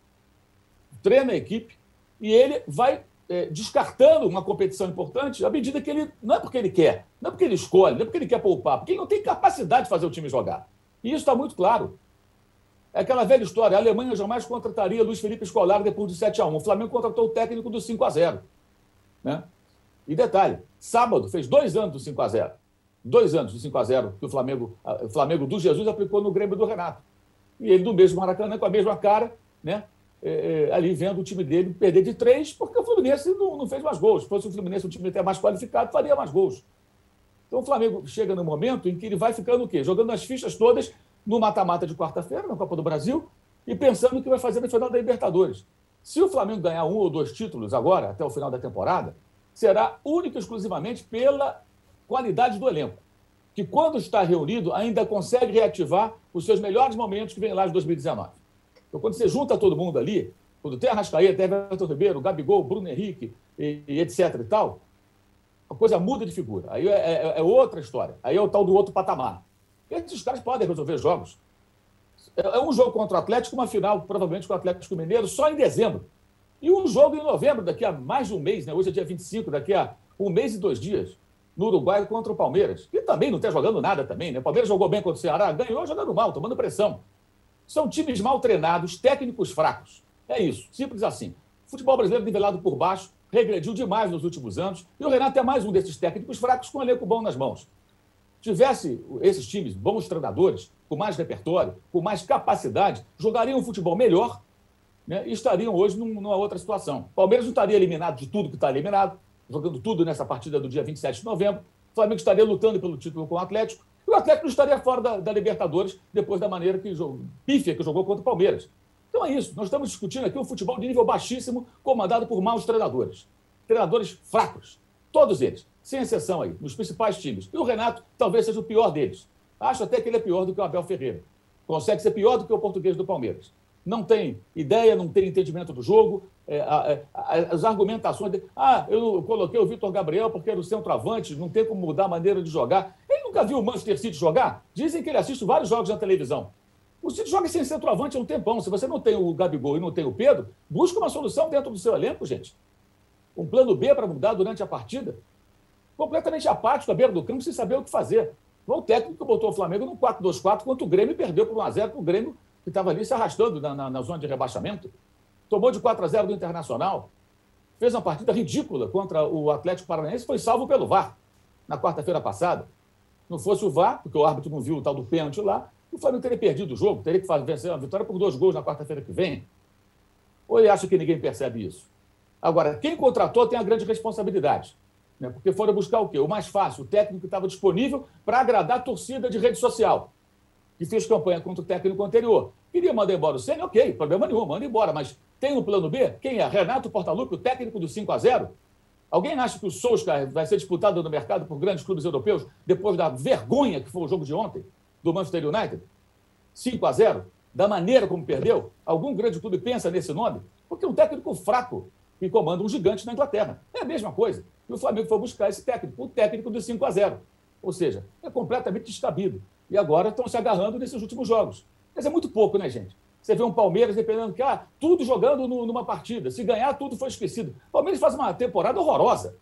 [SPEAKER 4] treina a equipe e ele vai é, descartando uma competição importante à medida que ele. Não é porque ele quer, não é porque ele escolhe, não é porque ele quer poupar, porque ele não tem capacidade de fazer o time jogar. E isso está muito claro. É aquela velha história: a Alemanha jamais contrataria Luiz Felipe Scolari depois de 7 a 1 O Flamengo contratou o técnico do 5 a 0 né? E detalhe: sábado fez dois anos do 5 a 0 Dois anos do 5 a 0 que o Flamengo, o Flamengo do Jesus aplicou no Grêmio do Renato. E ele, do mesmo Maracanã, com a mesma cara, né? É, é, ali vendo o time dele perder de três, porque o Fluminense não, não fez mais gols. Se fosse o Fluminense um time até mais qualificado, faria mais gols. Então o Flamengo chega no momento em que ele vai ficando o quê? Jogando as fichas todas no mata-mata de quarta-feira, na Copa do Brasil, e pensando o que vai fazer no final da Libertadores. Se o Flamengo ganhar um ou dois títulos agora, até o final da temporada, será única e exclusivamente pela qualidade do elenco, que quando está reunido ainda consegue reativar os seus melhores momentos que vem lá de 2019. Então, quando você junta todo mundo ali, quando tem Arrascaeta, Everton Ribeiro, Gabigol, Bruno Henrique, e, e etc e tal, a coisa muda de figura. Aí é, é, é outra história. Aí é o tal do outro patamar. Esses caras podem resolver jogos. É, é um jogo contra o Atlético, uma final, provavelmente, com o Atlético Mineiro, só em dezembro. E um jogo em novembro, daqui a mais de um mês, né? hoje é dia 25, daqui a um mês e dois dias, no Uruguai contra o Palmeiras. Que também não está jogando nada também, né? O Palmeiras jogou bem contra o Ceará, ganhou jogando mal, tomando pressão. São times mal treinados, técnicos fracos. É isso, simples assim. Futebol brasileiro nivelado por baixo, regrediu demais nos últimos anos, e o Renato é mais um desses técnicos fracos com um elenco bom nas mãos tivesse esses times bons treinadores, com mais repertório, com mais capacidade, jogariam um futebol melhor né, e estariam hoje numa outra situação. O Palmeiras não estaria eliminado de tudo que está eliminado, jogando tudo nessa partida do dia 27 de novembro. O Flamengo estaria lutando pelo título com o Atlético. E o Atlético estaria fora da, da Libertadores depois da maneira que jogou, pífia que jogou contra o Palmeiras. Então é isso. Nós estamos discutindo aqui um futebol de nível baixíssimo, comandado por maus treinadores. Treinadores fracos. Todos eles sem exceção aí, nos principais times. E o Renato talvez seja o pior deles. Acho até que ele é pior do que o Abel Ferreira. Consegue ser pior do que o português do Palmeiras. Não tem ideia, não tem entendimento do jogo. É, a, a, as argumentações de. Ah, eu coloquei o Vitor Gabriel porque era o centroavante, não tem como mudar a maneira de jogar. Ele nunca viu o Manchester City jogar? Dizem que ele assiste vários jogos na televisão. O City joga sem centroavante há um tempão. Se você não tem o Gabigol e não tem o Pedro, busca uma solução dentro do seu elenco, gente. Um plano B para mudar durante a partida completamente apático à beira do campo, sem saber o que fazer. Foi o técnico que botou o Flamengo no 4-2-4, quanto o Grêmio perdeu por 1x0 para o Grêmio, que estava ali se arrastando na, na, na, zona de rebaixamento. Tomou de 4 a 0 do Internacional. Fez uma partida ridícula contra o Atlético Paranaense, foi salvo pelo VAR na quarta-feira passada. Não fosse o VAR, porque o árbitro não viu o tal do pênalti lá, o Flamengo teria perdido o jogo, teria que fazer, vencer uma vitória por dois gols na quarta-feira que vem. Ou ele acha que ninguém percebe isso? Agora, quem contratou tem a grande responsabilidade né? porque foram buscar o quê? O mais fácil, o técnico que estava disponível para agradar a torcida de rede social, que fez campanha contra o técnico anterior. Queria mandar embora o Senna, ok, problema nenhum, manda embora, mas tem um plano B? Quem é? Renato Portaluppi, o técnico do 5 a 0 Alguém acha que o Solskjaer vai ser disputado no mercado por grandes clubes europeus depois da vergonha que foi o jogo de ontem do Manchester United? 5 a 0 da maneira como perdeu? Algum grande clube pensa nesse nome? Porque um técnico fraco que comanda um gigante na Inglaterra. É a mesma coisa. E o Flamengo foi buscar esse técnico, o técnico do 5 a 0 Ou seja, é completamente descabido. E agora estão se agarrando nesses últimos jogos. Mas é muito pouco, né, gente? Você vê um Palmeiras dependendo que, ah, tudo jogando no, numa partida. Se ganhar, tudo foi esquecido. O Palmeiras faz uma temporada horrorosa.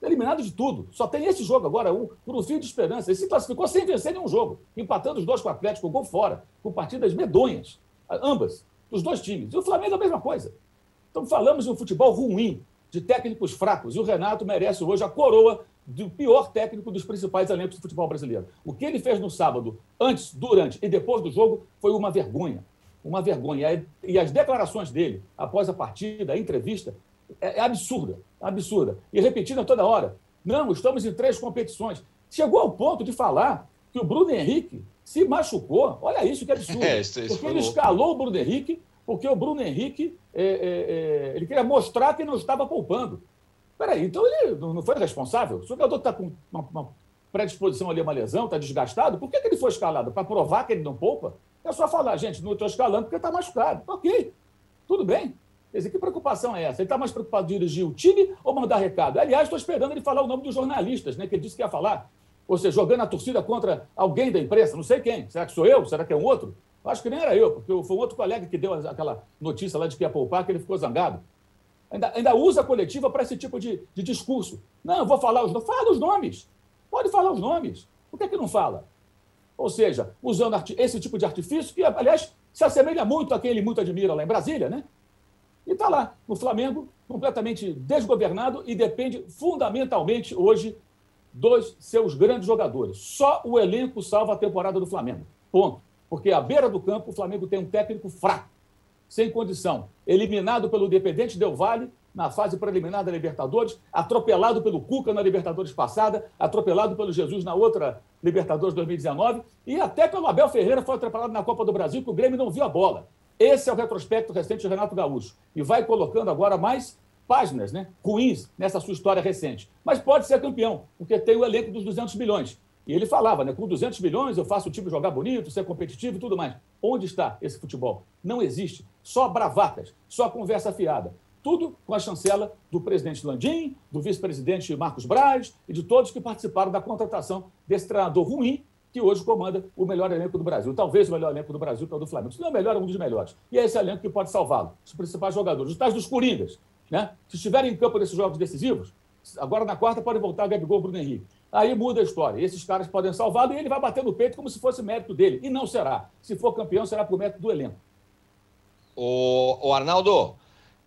[SPEAKER 4] Eliminado de tudo. Só tem esse jogo agora, um, por um fio de esperança. Ele se classificou sem vencer nenhum jogo, empatando os dois com o Atlético, gol fora, com partidas medonhas, ambas, dos dois times. E o Flamengo é a mesma coisa. Então falamos de um futebol ruim, de técnicos fracos, e o Renato merece hoje a coroa do pior técnico dos principais elencos do futebol brasileiro. O que ele fez no sábado, antes, durante e depois do jogo, foi uma vergonha. Uma vergonha. E as declarações dele, após a partida, a entrevista, é, é absurda, absurda. E repetindo toda hora. Não, estamos em três competições. Chegou ao ponto de falar que o Bruno Henrique se machucou. Olha isso que absurdo. É, isso, isso porque ele louco. escalou o Bruno Henrique, porque o Bruno Henrique é, é, é, ele queria mostrar que não estava poupando. Peraí, então ele não foi responsável? Se o jogador está com uma, uma, predisposição ali a uma lesão, está desgastado, por que, que ele foi escalado? Para provar que ele não poupa? É só falar, gente, não estou escalando porque está machucado. Ok, tudo bem. Quer dizer, que preocupação é essa? Ele está mais preocupado em dirigir o time ou mandar recado? Aliás, estou esperando ele falar o nome dos jornalistas, né, que ele disse que ia falar. Ou seja, jogando a torcida contra alguém da imprensa, não sei quem. Será que sou eu? Será que é um outro? Acho que nem era eu, porque foi um outro colega que deu aquela notícia lá de que ia poupar, que ele ficou zangado. Ainda, ainda usa a coletiva para esse tipo de, de discurso. Não, eu vou falar os nomes. Fala os nomes. Pode falar os nomes. Por que, que não fala? Ou seja, usando esse tipo de artifício, que, aliás, se assemelha muito a quem ele muito admira lá em Brasília, né? E está lá, no Flamengo, completamente desgovernado e depende fundamentalmente hoje dos seus grandes jogadores. Só o elenco salva a temporada do Flamengo. Ponto. Porque à beira do campo, o Flamengo tem um técnico fraco, sem condição, eliminado pelo Independente Del Vale na fase preliminar da Libertadores, atropelado pelo Cuca na Libertadores passada, atropelado pelo Jesus na outra Libertadores 2019 e até pelo Abel Ferreira foi atropelado na Copa do Brasil, que o Grêmio não viu a bola. Esse é o retrospecto recente de Renato Gaúcho. E vai colocando agora mais páginas né, ruins nessa sua história recente. Mas pode ser campeão, porque tem o elenco dos 200 milhões. E ele falava, né, com 200 milhões eu faço o time jogar bonito, ser competitivo e tudo mais. Onde está esse futebol? Não existe. Só bravatas, só conversa fiada. Tudo com a chancela do presidente Landim, do vice-presidente Marcos Braz e de todos que participaram da contratação desse treinador ruim que hoje comanda o melhor elenco do Brasil. Talvez o melhor elenco do Brasil, que é o do Flamengo. Se não é o melhor, é um dos melhores. E é esse elenco que pode salvá-lo. Os principais jogadores. Os tais dos Coringas. Né? Se estiverem em campo nesses jogos decisivos, agora na quarta pode voltar Gabigol Bruno Henrique. Aí muda a história. Esses caras podem salvá-lo e ele vai bater no peito como se fosse mérito dele. E não será. Se for campeão, será por mérito do elenco.
[SPEAKER 1] O, o Arnaldo,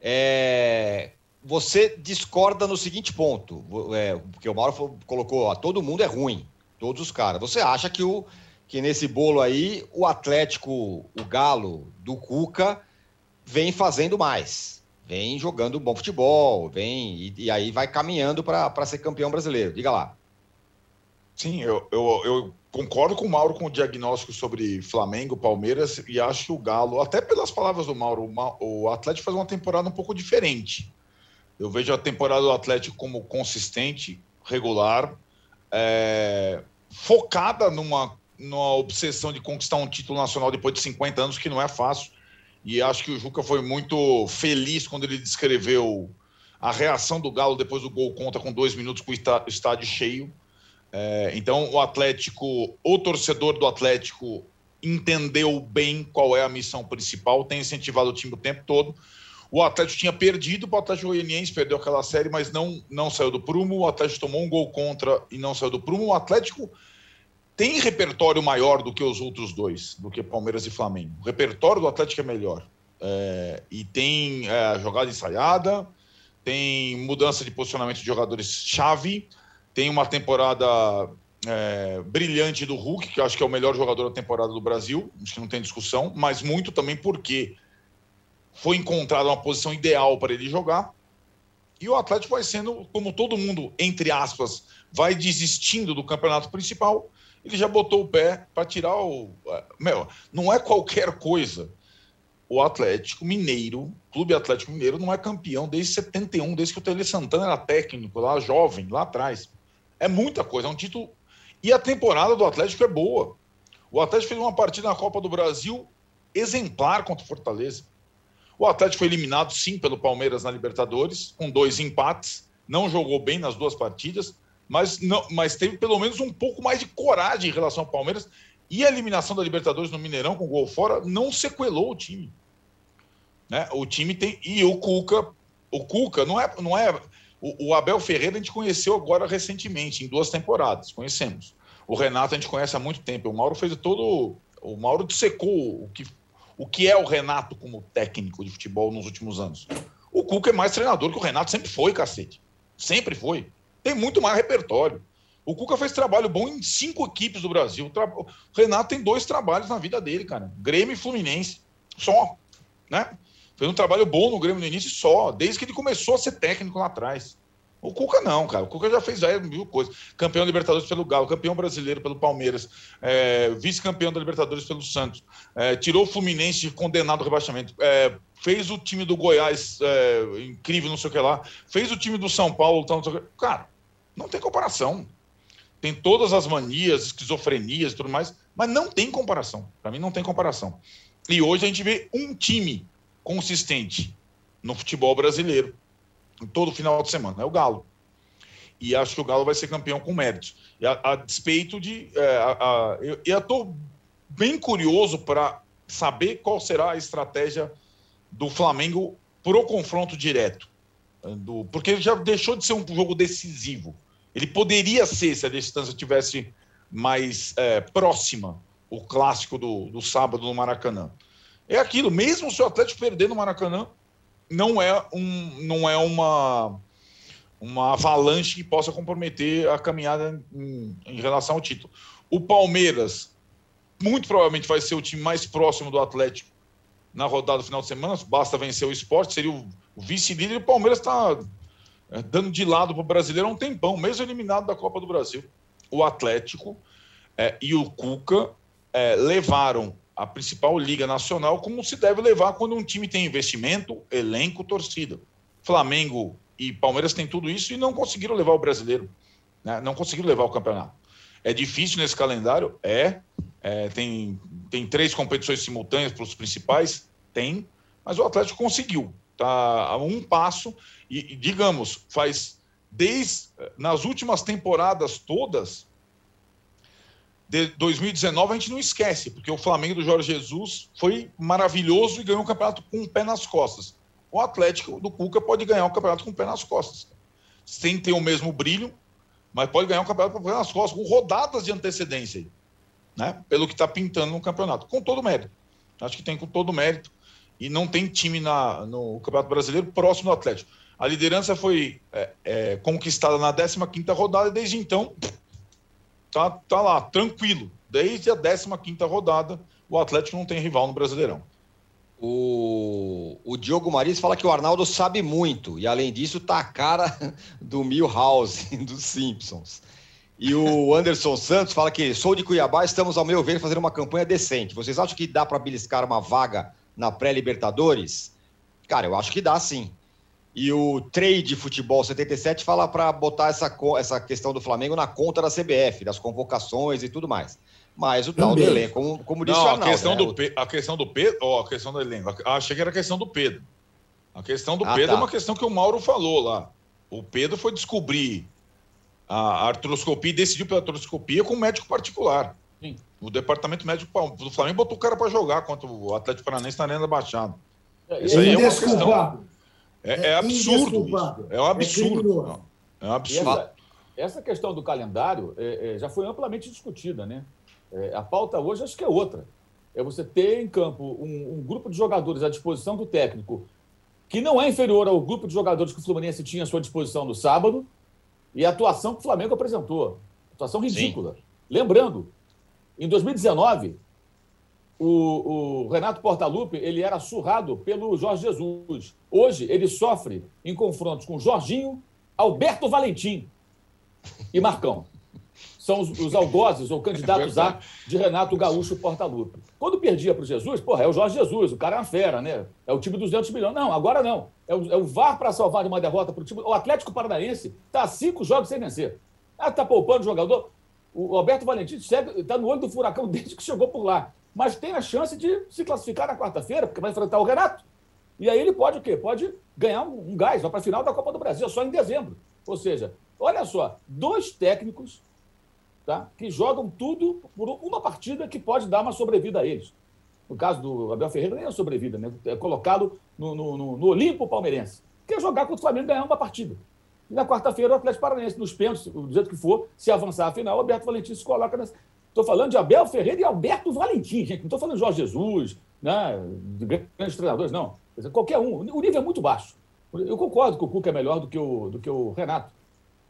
[SPEAKER 1] é, você discorda no seguinte ponto, é, porque o Mauro colocou, ó, todo mundo é ruim todos os caras. Você acha que, o, que nesse bolo aí o Atlético, o Galo do Cuca, vem fazendo mais, vem jogando bom futebol, vem e, e aí vai caminhando para ser campeão brasileiro. Diga lá.
[SPEAKER 3] Sim, eu, eu, eu, concordo com o Mauro com o diagnóstico sobre Flamengo, Palmeiras e acho que o Galo, até pelas palavras do Mauro, o Atlético faz uma temporada um pouco diferente. Eu vejo a temporada do Atlético como consistente, regular, é, focada numa, numa obsessão de conquistar um título nacional depois de 50 anos, que não é fácil. E acho que o Juca foi muito feliz quando ele descreveu a reação do Galo depois do gol contra com dois minutos com o estádio cheio. É, então, o Atlético, o torcedor do Atlético entendeu bem qual é a missão principal, tem incentivado o time o tempo todo. O Atlético tinha perdido para o Atlético Goianiense, perdeu aquela série, mas não, não saiu do prumo. O Atlético tomou um gol contra e não saiu do prumo. O Atlético tem repertório maior do que os outros dois, do que Palmeiras e Flamengo. O repertório do Atlético é melhor. É, e tem é, jogada ensaiada, tem mudança de posicionamento de jogadores-chave, tem uma temporada é, brilhante do Hulk, que eu acho que é o melhor jogador da temporada do Brasil, acho que não tem discussão, mas muito também porque foi encontrada uma posição ideal para ele jogar. E o Atlético vai sendo, como todo mundo, entre aspas, vai desistindo do campeonato principal, ele já botou o pé para tirar o. É, meu, não é qualquer coisa. O Atlético Mineiro, Clube Atlético Mineiro, não é campeão desde 71, desde que o Tele Santana era técnico, lá jovem, lá atrás. É muita coisa, é um título. E a temporada do Atlético é boa. O Atlético fez uma partida na Copa do Brasil exemplar contra o Fortaleza. O Atlético foi eliminado, sim, pelo Palmeiras na Libertadores, com dois empates. Não jogou bem nas duas partidas, mas, não, mas teve pelo menos um pouco mais de coragem em relação ao Palmeiras. E a eliminação da Libertadores no Mineirão com gol fora não sequelou o time. Né? O time tem. E o Cuca. O Cuca não é. Não é o, o Abel Ferreira a gente conheceu agora recentemente, em duas temporadas. Conhecemos. O Renato a gente conhece há muito tempo. O Mauro fez todo. O Mauro dissecou o que, o que é o Renato como técnico de futebol nos últimos anos. O Cuca é mais treinador que o Renato sempre foi, cacete. Sempre foi. Tem muito mais repertório. O Cuca fez trabalho bom em cinco equipes do Brasil. O Renato tem dois trabalhos na vida dele, cara. Grêmio e Fluminense. Só. Né? Fez um trabalho bom no Grêmio no início só, desde que ele começou a ser técnico lá atrás. O Cuca não, cara. O Cuca já fez várias mil coisas. Campeão Libertadores pelo Galo, campeão brasileiro pelo Palmeiras, é, vice-campeão da Libertadores pelo Santos, é, tirou o Fluminense condenado ao rebaixamento, é, fez o time do Goiás é, incrível, não sei o que lá, fez o time do São Paulo, não sei o que. Cara, não tem comparação. Tem todas as manias, esquizofrenias e tudo mais, mas não tem comparação. Para mim, não tem comparação. E hoje a gente vê um time consistente no futebol brasileiro todo final de semana, é o Galo. E acho que o Galo vai ser campeão com méritos. E a, a despeito de. É, a, a, eu estou bem curioso para saber qual será a estratégia do Flamengo para o confronto direto. Do, porque ele já deixou de ser um jogo decisivo. Ele poderia ser, se a distância tivesse mais é, próxima, o clássico do, do sábado no Maracanã. É aquilo, mesmo se o Atlético perder no Maracanã, não é, um, não é uma, uma avalanche que possa comprometer a caminhada em, em relação ao título. O Palmeiras, muito provavelmente, vai ser o time mais próximo do Atlético na rodada do final de semana. Basta vencer o esporte, seria o, vice-líder. E o Palmeiras está é, dando de lado para o brasileiro há um tempão, mesmo eliminado da Copa do Brasil. O Atlético é, e o Cuca é, levaram a principal liga nacional, como se deve levar quando um time tem investimento, elenco, torcida. Flamengo e Palmeiras têm tudo isso e não conseguiram levar o brasileiro, né? não conseguiram levar o campeonato. É difícil nesse calendário? É. é tem, tem três competições simultâneas para os principais? Tem. Mas o Atlético conseguiu. Está a um passo e, digamos, faz desde nas últimas temporadas todas, de 2019 a gente não esquece, porque o Flamengo do Jorge Jesus foi maravilhoso e ganhou o campeonato com o pé nas costas. O Atlético do Cuca pode ganhar o campeonato com o pé nas costas. Sem ter o mesmo brilho, mas pode ganhar o campeonato com o pé nas costas, com rodadas de antecedência, né? pelo que está pintando no campeonato, com todo mérito. Acho que tem com todo mérito. E não tem time na, no Campeonato Brasileiro próximo do Atlético. A liderança foi é, é, conquistada na 15 rodada e desde então tá, tá lá, tranquilo. Desde a 15 rodada, o Atlético não tem rival no Brasileirão.
[SPEAKER 1] O, o Diogo Maris fala que o Arnaldo sabe muito, e além disso, tá a cara do Milhouse, dos Simpsons. E o Anderson Santos fala que sou de Cuiabá, estamos, ao meu ver, fazendo uma campanha decente. Vocês acham que dá para beliscar uma vaga na pré-Libertadores? Cara, eu acho que dá sim. E o Trade Futebol 77 fala para botar essa, essa questão do Flamengo na conta da CBF, das convocações e tudo mais. Mas o tal do elenco, como, como disse
[SPEAKER 3] Não,
[SPEAKER 1] o Arnaldo,
[SPEAKER 3] a questão, né? do, Pe... a questão do Pedro, ó, a questão do elenco, achei que era a questão do Pedro. A questão do ah, Pedro é tá. é uma questão que o Mauro falou lá. O Pedro foi descobrir a artroscopia e decidiu pela artroscopia com um médico particular. Sim. O departamento médico do Flamengo botou o cara para jogar contra o Atlético Paranaense na Arena da Baixada.
[SPEAKER 2] Isso aí é uma questão.
[SPEAKER 3] É, é, é absurdo. É um absurdo. É, é um absurdo.
[SPEAKER 4] Essa, essa, questão do calendário é, é, já foi amplamente discutida, né? É, a pauta hoje acho que é outra. É você ter em campo um, um, grupo de jogadores à disposição do técnico que não é inferior ao grupo de jogadores que o Fluminense tinha à sua disposição no sábado e a atuação que o Flamengo apresentou. Atuação ridícula. Sim. Lembrando, em 2019, o, o, Renato Portaluppi ele era surrado pelo Jorge Jesus. Hoje ele sofre em confrontos com Jorginho, Alberto Valentim e Marcão. São os, os algozes ou candidatos é a de Renato Gaúcho Portaluppi. Quando perdia para o Jesus, porra, é o Jorge Jesus, o cara é uma fera, né? É o time dos 200 milhões. Não, agora não. É o, é o VAR para salvar de uma derrota para o time. O Atlético Paranaense está cinco jogos sem vencer. Ah, tá poupando o jogador. O Alberto Valentim está no olho do furacão desde que chegou por lá. Mas tem a chance de se classificar na quarta-feira, porque vai enfrentar o Renato. E aí ele pode o quê? Pode ganhar um, um gás, para a final da Copa do Brasil, só em dezembro. Ou seja, olha só, dois técnicos tá, que jogam tudo por uma partida que pode dar uma sobrevida a eles. No caso do Abel Ferreira, nem é sobrevida, né? É colocado no, no, no, no Olimpo palmeirense. Quer jogar contra o Flamengo ganhar uma partida. E na quarta-feira, o Atlético Paranaense, nos pênaltis, do jeito que for, se avançar a final, o Alberto Valentim se coloca nessa. Estou falando de Abel Ferreira e Alberto Valentim, gente. Não estou falando de Jorge Jesus, né, de grandes treinadores, não. Qualquer um. O nível é muito baixo. Eu concordo que o Cuca é melhor do que o, do que o Renato.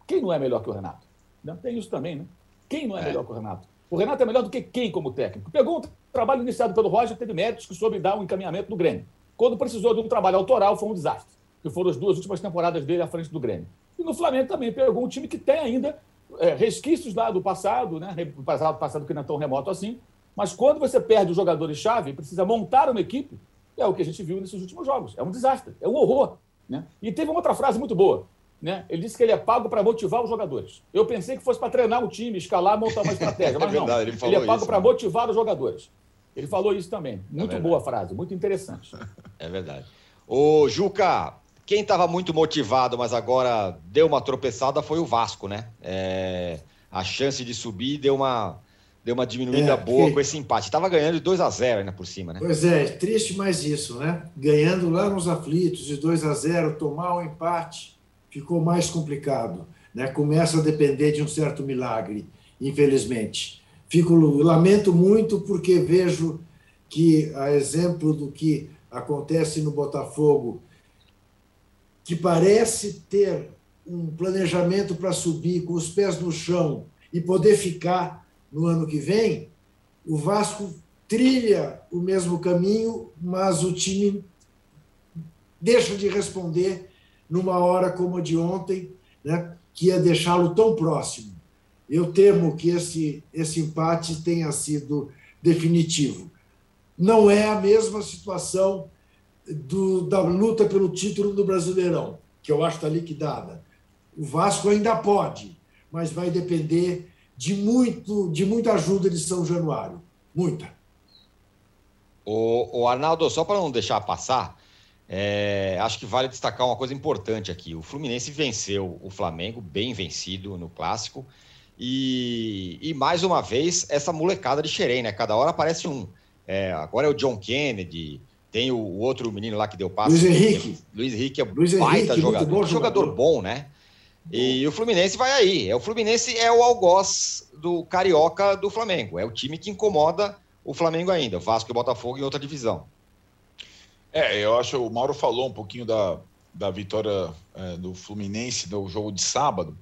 [SPEAKER 4] Quem não é melhor que o Renato? Não, tem isso também, né? Quem não é, é, melhor que o Renato? O Renato é melhor do que quem como técnico? Pegou um trabalho iniciado pelo Roger, teve méritos que soube dar um encaminhamento do Grêmio. Quando precisou de um trabalho autoral, foi um desastre. Que foram as duas últimas temporadas dele à frente do Grêmio. E no Flamengo também pegou um time que tem ainda é, resquícios lá do passado, né? Passado, passado que não é tão remoto assim. Mas quando você perde os jogadores-chave, precisa montar uma equipe, é o que a gente viu nesses últimos jogos. É um desastre, é um horror. Né? E teve uma outra frase muito boa. Né? Ele disse que ele é pago para motivar os jogadores. Eu pensei que fosse para treinar o time, escalar, montar uma estratégia, mas é verdade, não. Ele, ele é pago para né? motivar os jogadores. Ele falou isso também. Muito é boa frase, muito interessante.
[SPEAKER 1] É verdade. Ô, Juca, quem estava muito motivado, mas agora deu uma tropeçada foi o Vasco, né? É, a chance de subir deu uma, deu uma diminuída é, boa que... com esse empate. Estava ganhando de 2 a 0 ainda por cima, né?
[SPEAKER 2] Pois é, triste mais isso, né? Ganhando lá nos aflitos de 2 a 0 tomar o um empate ficou mais complicado. Né? Começa a depender de um certo milagre, infelizmente. Fico, lamento muito porque vejo que, a exemplo do que acontece no Botafogo, que parece ter um planejamento para subir com os pés no chão e poder ficar no ano que vem, o Vasco trilha o mesmo caminho, mas o time deixa de responder numa hora como a de ontem, né, que ia deixá-lo tão próximo. Eu temo que esse, esse empate tenha sido definitivo. Não é a mesma situação do, da luta pelo título do Brasileirão, que eu acho que está liquidada. O Vasco ainda pode, mas vai depender de, muito, de muita ajuda de São Januário. Muita.
[SPEAKER 1] O, o Arnaldo, só para não deixar passar, é, acho que vale destacar uma coisa importante aqui. O Fluminense venceu o Flamengo, bem vencido no clássico. E, e mais uma vez, essa molecada de Xerém, né? Cada hora aparece um. É, agora é o John Kennedy, tem o, o, outro menino lá que deu passe.
[SPEAKER 2] Luiz Henrique.
[SPEAKER 1] Luiz Henrique é Luiz baita Henrique, jogador. Bom jogador. jogador bom, né? E o Fluminense vai aí. É, o Fluminense é o algoz do Carioca do Flamengo. É o time que incomoda o Flamengo ainda. O Vasco e o Botafogo em outra divisão.
[SPEAKER 3] É, eu acho o Mauro falou um pouquinho da, da vitória é, do Fluminense no jogo de sábado,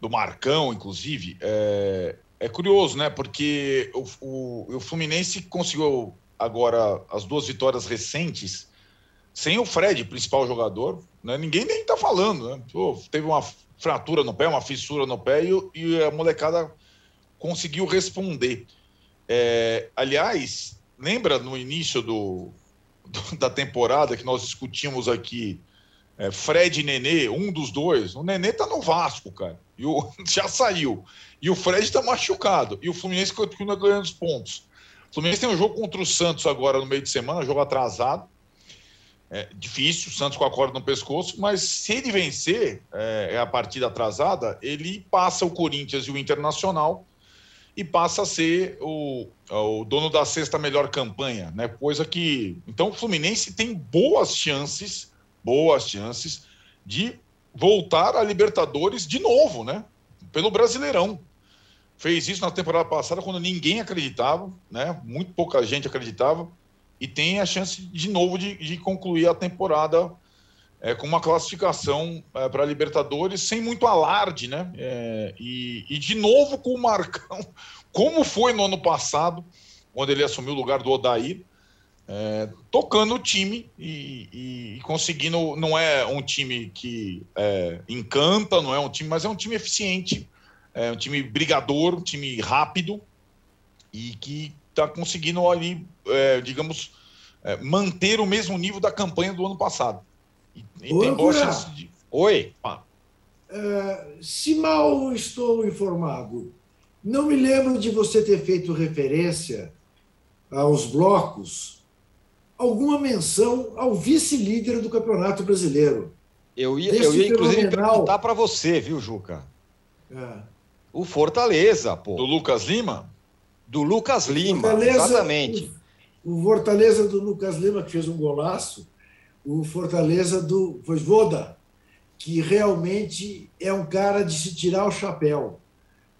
[SPEAKER 3] do Marcão, inclusive. É, é curioso, né? Porque o, o, o Fluminense conseguiu agora as duas vitórias recentes sem o Fred, principal jogador, né? Ninguém nem tá falando, né? Pô, teve uma fratura no pé, uma fissura no pé e, e a molecada conseguiu responder. É, aliás, lembra no início do, do, da temporada que nós discutimos aqui, é, Fred e Nenê, um dos dois, o Nenê tá no Vasco, cara, e o, já saiu. E o Fred tá machucado. E o Fluminense continua ganhando os pontos. O Fluminense tem um jogo contra o Santos agora no meio de semana, jogo atrasado. É difícil, o Santos com a corda no pescoço, mas se ele vencer é, é, a partida atrasada, ele passa o Corinthians e o Internacional e passa a ser o, o dono da sexta melhor campanha, né? Coisa que. Então o Fluminense tem boas chances, boas chances de voltar a Libertadores de novo, né? Pelo Brasileirão. Fez isso na temporada passada quando ninguém acreditava, né? Muito pouca gente acreditava. E tem a chance de novo de, de concluir a temporada é, com uma classificação é, para Libertadores sem muito alarde, né? É, e, e, de novo com o Marcão, como foi no ano passado, quando ele assumiu o lugar do Odair, é, tocando o time e, e, conseguindo. Não é um time que é, encanta, não é um time, mas é um time eficiente, é um time brigador, um time rápido e que está conseguindo ali, é, digamos, manter o mesmo nível da campanha do ano passado.
[SPEAKER 2] E, e tem boa chance de. Oi. Ah. Uh, se mal estou informado, não me lembro de você ter feito referência aos blocos alguma menção ao vice-líder do Campeonato Brasileiro.
[SPEAKER 1] Eu ia, eu ia inclusive perguntar para você, viu, Juca? É. O Fortaleza, pô.
[SPEAKER 3] Do Lucas Lima?
[SPEAKER 1] Do Lucas Lima, Fortaleza, exatamente.
[SPEAKER 2] O, o, Fortaleza do Lucas Lima, que fez um golaço, o Fortaleza do Voda, que realmente é um cara de se tirar o chapéu,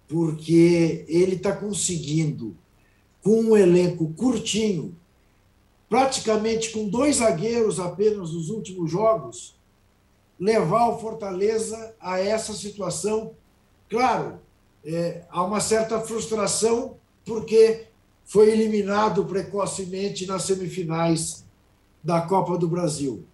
[SPEAKER 2] porque ele está conseguindo, com um elenco curtinho, praticamente com dois zagueiros apenas nos últimos jogos, levar o Fortaleza a essa situação. Claro, é, há uma certa frustração porque foi eliminado precocemente nas semifinais da Copa do Brasil,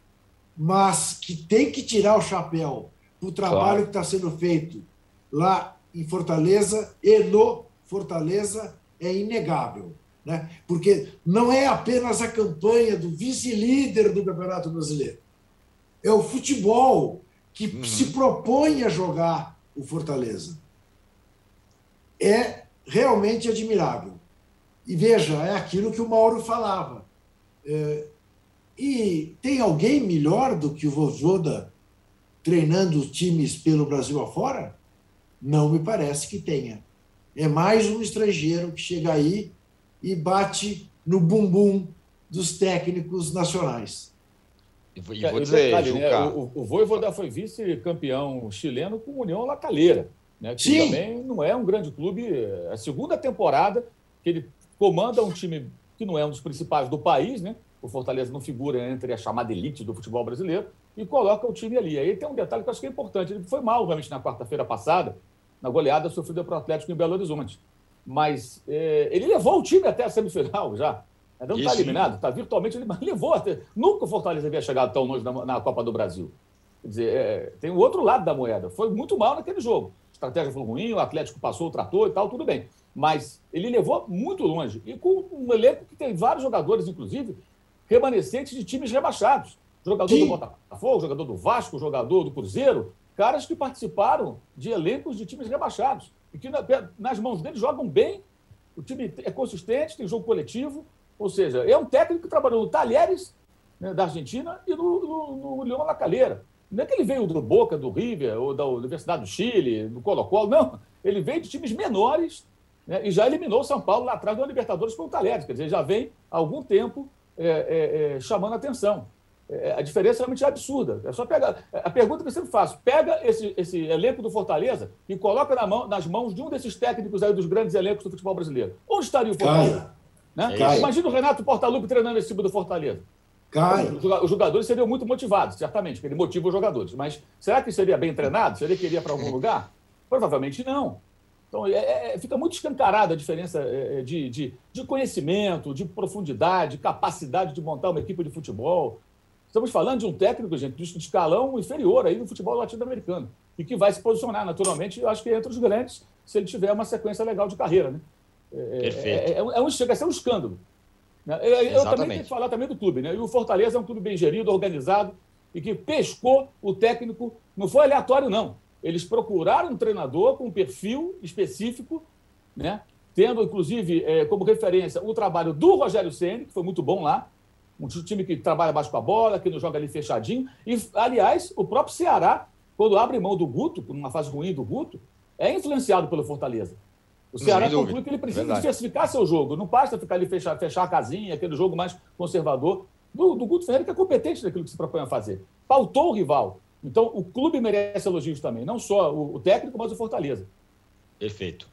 [SPEAKER 2] mas que tem que tirar o chapéu para o trabalho claro. que está sendo feito lá em Fortaleza e no Fortaleza é inegável. Né? Porque não é apenas a campanha do vice-líder do Campeonato Brasileiro, é o futebol que uhum. se propõe a jogar o Fortaleza. É realmente admirável. E veja, é aquilo que o Mauro falava. É, e tem alguém melhor do que o Vozoda treinando times pelo Brasil afora? Não me parece que tenha. É mais um estrangeiro que chega aí e bate no bumbum dos técnicos nacionais.
[SPEAKER 4] E vou, dizer, detalhe, né, o, o Voivoda foi vice-campeão chileno com o União La Calera né? Que Sim. também não é um grande clube. É a segunda temporada que ele comanda um time que não é um dos principais do país, né? O Fortaleza não figura entre a chamada elite do futebol brasileiro e coloca o time ali. Aí tem um detalhe que eu acho que é importante. Ele foi mal, realmente, na quarta-feira passada, na goleada sofrida para o Atlético em Belo Horizonte. Mas é, ele levou o time até a semifinal já. Não está eliminado, está virtualmente ele levou até. Nunca o Fortaleza havia chegado tão longe na, na Copa do Brasil. Quer dizer, é, tem o outro lado da moeda. Foi muito mal naquele jogo estratégia foi ruim, o Atlético passou o trator e tal, tudo bem. Mas ele levou muito longe. E com um elenco que tem vários jogadores, inclusive, remanescentes de times rebaixados. Jogador Sim. do Botafogo, jogador do Vasco, jogador do Cruzeiro, caras que participaram de elencos de times rebaixados. E que nas mãos deles jogam bem, o time é consistente, tem jogo coletivo. Ou seja, é um técnico que trabalhou no Talheres, né, da Argentina, e no, no, no Leão La Calera. Não é que ele veio do Boca, do River, ou da Universidade do Chile, do Colo-Colo, não. Ele veio de times menores né, e já eliminou o São Paulo lá atrás do Libertadores com o Talheres. Quer dizer, já vem há algum tempo é, é, é, chamando a atenção. É, a diferença realmente é absurda. É só pegar. A pergunta que eu sempre faço: pega esse, esse elenco do Fortaleza e coloca na mão, nas mãos de um desses técnicos aí dos grandes elencos do futebol brasileiro. Onde estaria o Fortaleza? Né? Imagina o Renato Portaluppi treinando esse time do Fortaleza. Cai. Os jogadores seriam muito motivados, certamente, porque ele motiva os jogadores. Mas será que seria bem treinado? Seria que iria para algum lugar? Provavelmente não. Então, é, é, fica muito escancarada a diferença é, é, de, de, de, conhecimento, de profundidade, capacidade de montar uma equipe de futebol. Estamos falando de um técnico, gente, de escalão inferior aí no futebol latino-americano. E que vai se posicionar, naturalmente, eu acho que entre os grandes, se ele tiver uma sequência legal de carreira. Né? É, Perfeito. É, é, é um, chega a ser um escândalo. Né? Eu, eu também tenho que falar também do clube. Né? E o Fortaleza é um clube bem gerido, organizado, e que pescou o técnico. Não foi aleatório, não. Eles procuraram um treinador com um perfil específico, né? tendo, inclusive, é, como referência o trabalho do Rogério Senna, que foi muito bom lá, um time que trabalha baixo com a bola, que não joga ali fechadinho. E, aliás, o próprio Ceará, quando abre mão do Guto, numa fase ruim do Guto, é influenciado pelo Fortaleza. O Ceará conclui que ele precisa Verdade. diversificar seu jogo. Não basta ficar ali fechar, fechar a casinha, aquele jogo mais conservador. Do, do Guto Ferreira, que é competente naquilo que se propõe a fazer. Pautou o rival. Então, o clube merece elogios também. Não só o, o técnico, mas o Fortaleza.
[SPEAKER 1] Perfeito.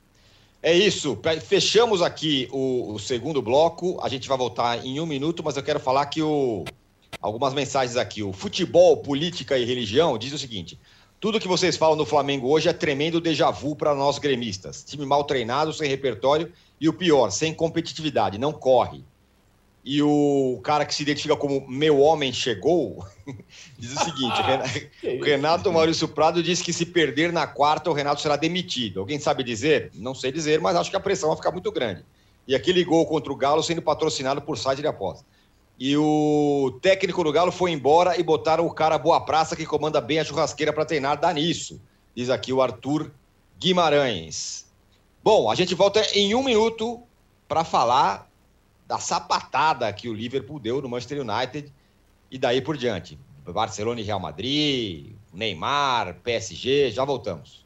[SPEAKER 1] É isso. Fechamos aqui o, o, segundo bloco. A gente vai voltar em um minuto, mas eu quero falar que o, algumas mensagens aqui. O futebol, política e religião diz o seguinte: tudo que vocês falam no Flamengo hoje é tremendo déjà vu para nós gremistas. Time mal treinado, sem repertório e o pior, sem competitividade, não corre. E o cara que se identifica como meu homem chegou diz o seguinte: Renato Maurício Prado diz que se perder na quarta, o Renato será demitido. Alguém sabe dizer? Não sei dizer, mas acho que a pressão vai ficar muito grande. E aquele gol contra o Galo sendo patrocinado por site de aposta. E o técnico do Galo foi embora e botaram o cara Boa Praça que comanda bem a churrasqueira para treinar, dá nisso. Diz aqui o Arthur Guimarães. Bom, a gente volta em um minuto para falar da sapatada que o Liverpool deu no Manchester United e daí por diante. Barcelona e Real Madrid, Neymar, PSG, já voltamos.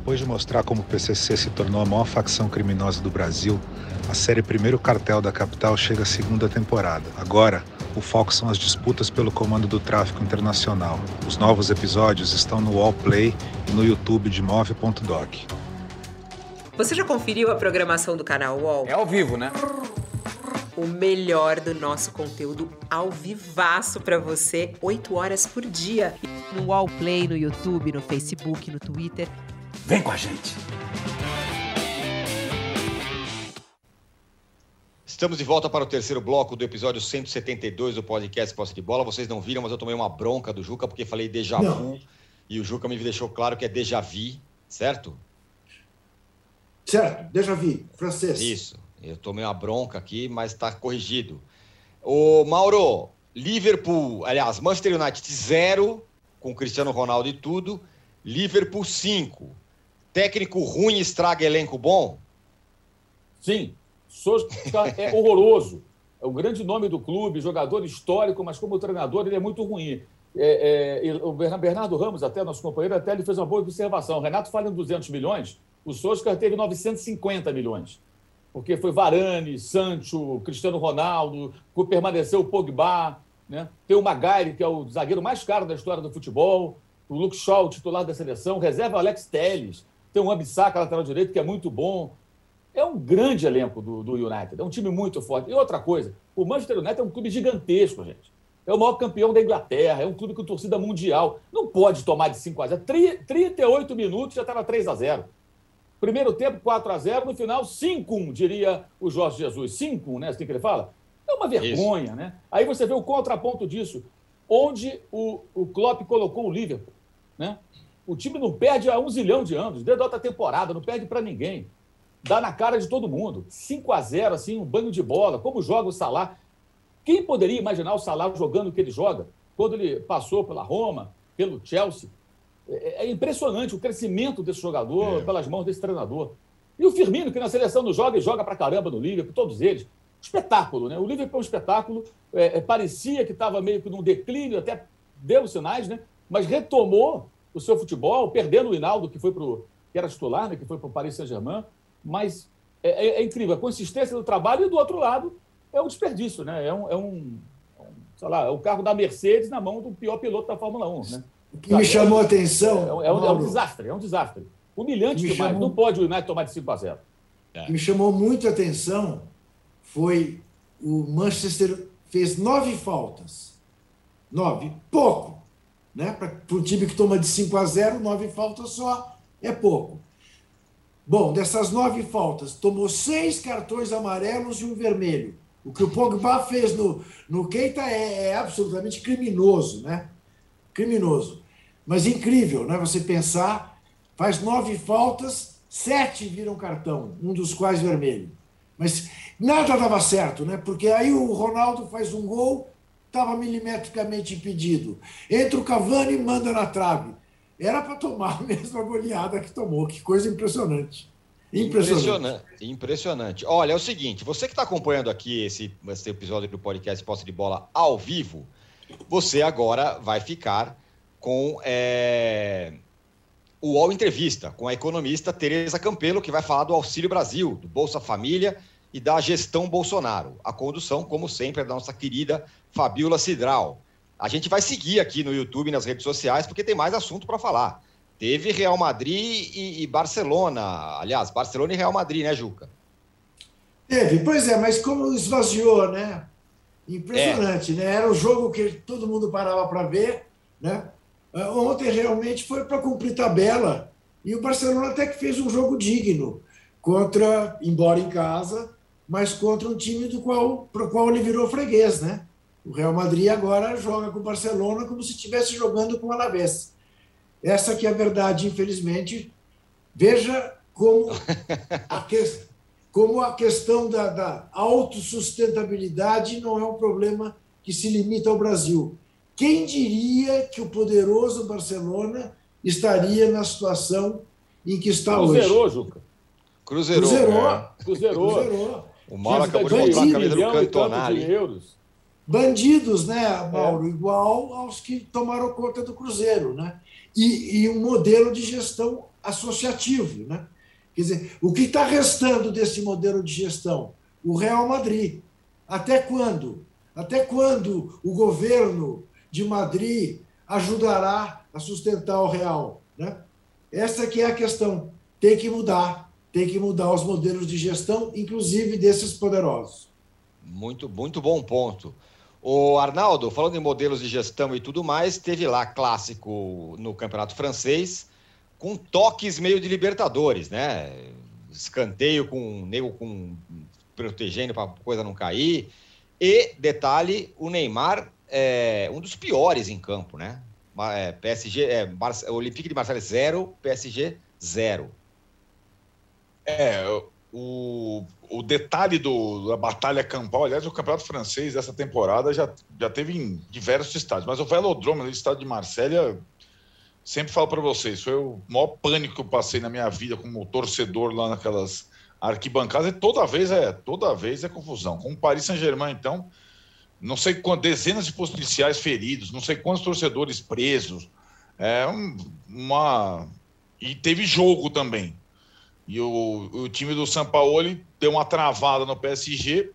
[SPEAKER 7] Depois de mostrar como o PCC se tornou a maior facção criminosa do Brasil, a série Primeiro Cartel da Capital chega à segunda temporada. Agora, o foco são as disputas pelo comando do tráfico internacional. Os novos episódios estão no Wallplay e no YouTube de Move.doc.
[SPEAKER 8] Você já conferiu a programação do canal UOL?
[SPEAKER 9] É ao vivo, né?
[SPEAKER 8] O melhor do nosso conteúdo ao vivaço para você, 8 horas por dia.
[SPEAKER 10] No UOL Play, no YouTube, no Facebook, no Twitter.
[SPEAKER 9] Vem com a gente!
[SPEAKER 1] Estamos de volta para o terceiro bloco do episódio 172 do podcast Posse de Bola. Vocês não viram, mas eu tomei uma bronca do Juca porque falei déjà vu e o Juca me deixou claro que é déjà vu, certo?
[SPEAKER 2] Certo, déjà vu, francês.
[SPEAKER 1] Isso. Eu tomei uma bronca aqui, mas está corrigido. O Mauro, Liverpool, aliás, Manchester United 0, com Cristiano Ronaldo e tudo. Liverpool 5. Técnico ruim estraga elenco bom?
[SPEAKER 4] Sim. Solskjaer é horroroso. É o grande nome do clube, jogador histórico, mas como treinador ele é muito ruim. É, é, o Bernardo Ramos, até nosso companheiro, até ele fez uma boa observação. O Renato fala em 200 milhões, o Solskjaer teve 950 milhões. Porque foi Varane, Sancho, Cristiano Ronaldo, permaneceu o Pogba, né? tem o Maguire, que é o zagueiro mais caro da história do futebol, o Luke Shaw, titular da seleção, reserva Alex Telles, tem o Ambissaca, lateral direito, que é muito bom. É um grande elenco do, do United, é um time muito forte. E outra coisa, o Manchester United é um clube gigantesco, gente. É o maior campeão da Inglaterra, é um clube com torcida mundial. Não pode tomar de 5 a 0. 38 minutos já estava 3 a 0. Primeiro tempo, 4 a 0 no final, 5-1, diria o Jorge Jesus. 5-1, né? Assim que ele fala. É uma vergonha, Isso. né? Aí você vê o contraponto disso, onde o, o Klopp colocou o Liverpool, né? O time não perde há um zilhão de anos, desde a outra temporada, não perde para ninguém. Dá na cara de todo mundo. 5 a 0 assim, um banho de bola. Como joga o Salah? Quem poderia imaginar o Salah jogando o que ele joga? Quando ele passou pela Roma, pelo Chelsea, é, é impressionante o crescimento desse jogador é. pelas mãos desse treinador. E o Firmino, que na seleção não joga e joga pra caramba no Liverpool, todos eles. Espetáculo, né? O Liverpool é um espetáculo. É, é, parecia que estava meio que num declínio, até deu sinais, né? Mas retomou o seu futebol, perdendo o Hinaldo, que foi pro, que era titular, né? que foi para o Paris Saint-Germain. Mas é, é, é, incrível a consistência do trabalho e do outro lado é um desperdício, né? É um, é um, é sei lá, é o carro da Mercedes na mão do pior piloto da Fórmula 1, né?
[SPEAKER 2] O que me chamou a atenção.
[SPEAKER 4] É, é, um, é um desastre, é um desastre. Humilhante demais. Chamou... Não pode o United tomar de 5 a 0.
[SPEAKER 2] O que me chamou muito a atenção foi o Manchester fez nove faltas. Nove, pouco. Né? Para um time que toma de 5 a 0, nove faltas só é pouco. Bom, dessas nove faltas, tomou seis cartões amarelos e um vermelho. O que o Pogba fez no, no Keita é, é absolutamente criminoso, né? criminoso. Mas incrível, né? Você pensar, faz nove faltas, sete viram cartão, um dos quais vermelho. Mas nada dava certo, né? Porque aí o Ronaldo faz um gol, estava milimetricamente impedido. Entra o Cavani e manda na trave. Era para tomar a mesma goleada que tomou. Que coisa impressionante.
[SPEAKER 1] Impressionante. Impressionante. Olha, é o seguinte: você que está acompanhando aqui esse, esse episódio do podcast Posse de Bola ao vivo, você agora vai ficar com é, o UOL Entrevista, com a economista Tereza Campelo, que vai falar do Auxílio Brasil, do Bolsa Família e da gestão Bolsonaro. A condução, como sempre, é da nossa querida Fabiola Cidral. A gente vai seguir aqui no YouTube e nas redes sociais, porque tem mais assunto para falar. Teve Real Madrid e, e, Barcelona. Aliás, Barcelona e Real Madrid, né, Juca?
[SPEAKER 2] Teve, pois é, mas como esvaziou, né? Impressionante, é. né? Era o jogo que todo mundo parava para ver, né? Ah, ontem realmente foi para cumprir tabela e o Barcelona até que fez um jogo digno. contra, embora em casa, mas contra um time do qual, para o qual ele virou freguês, né? O Real Madrid agora joga com o Barcelona como se estivesse jogando com o Alavés. Essa que é a verdade, infelizmente. Veja como a, que, como a questão da, da autossustentabilidade não é um problema que se limita ao Brasil. Quem diria que o poderoso Barcelona estaria na situação em que está
[SPEAKER 4] Cruzeirou,
[SPEAKER 2] hoje?
[SPEAKER 4] Juca.
[SPEAKER 1] Cruzeirou.
[SPEAKER 2] Cruzeirou.
[SPEAKER 1] É.
[SPEAKER 4] Cruzerou.
[SPEAKER 2] Cruzerou.
[SPEAKER 1] O Mauro acabou de mostrar a camisa do Cantonari.
[SPEAKER 2] Bandidos, né, Mauro? Igual aos que tomaram conta do Cruzeiro, né? E, e um modelo de gestão associativo, né? Quer dizer, o que está restando desse modelo de gestão? O Real Madrid. Até quando? Até quando o governo de Madrid ajudará a sustentar o Real? Né? Essa que é a questão. Tem que mudar. Tem que mudar os modelos de gestão, inclusive desses poderosos.
[SPEAKER 1] Muito, muito bom ponto. O Arnaldo, falando em modelos de gestão e tudo mais, teve lá clássico no Campeonato Francês, com toques meio de Libertadores, né? Escanteio com nego com protegendo para coisa não cair. E detalhe, o Neymar é um dos piores em campo, né? É, PSG, é, Barça, Olympique de Marseille 0, PSG 0.
[SPEAKER 3] É, o, o detalhe do, da batalha campal, aliás, o campeonato francês dessa temporada já, já teve em diversos estádios, mas o Velodrome, no estádio de Marselha, sempre falo para vocês, foi o maior pânico que eu passei na minha vida como torcedor lá naquelas arquibancadas, e toda vez é toda vez é confusão. Com o Paris Saint-Germain, então, não sei quantas dezenas de policiais feridos, não sei quantos torcedores presos, é um, uma e teve jogo também. E o, o time do São Paulo deu uma travada no PSG.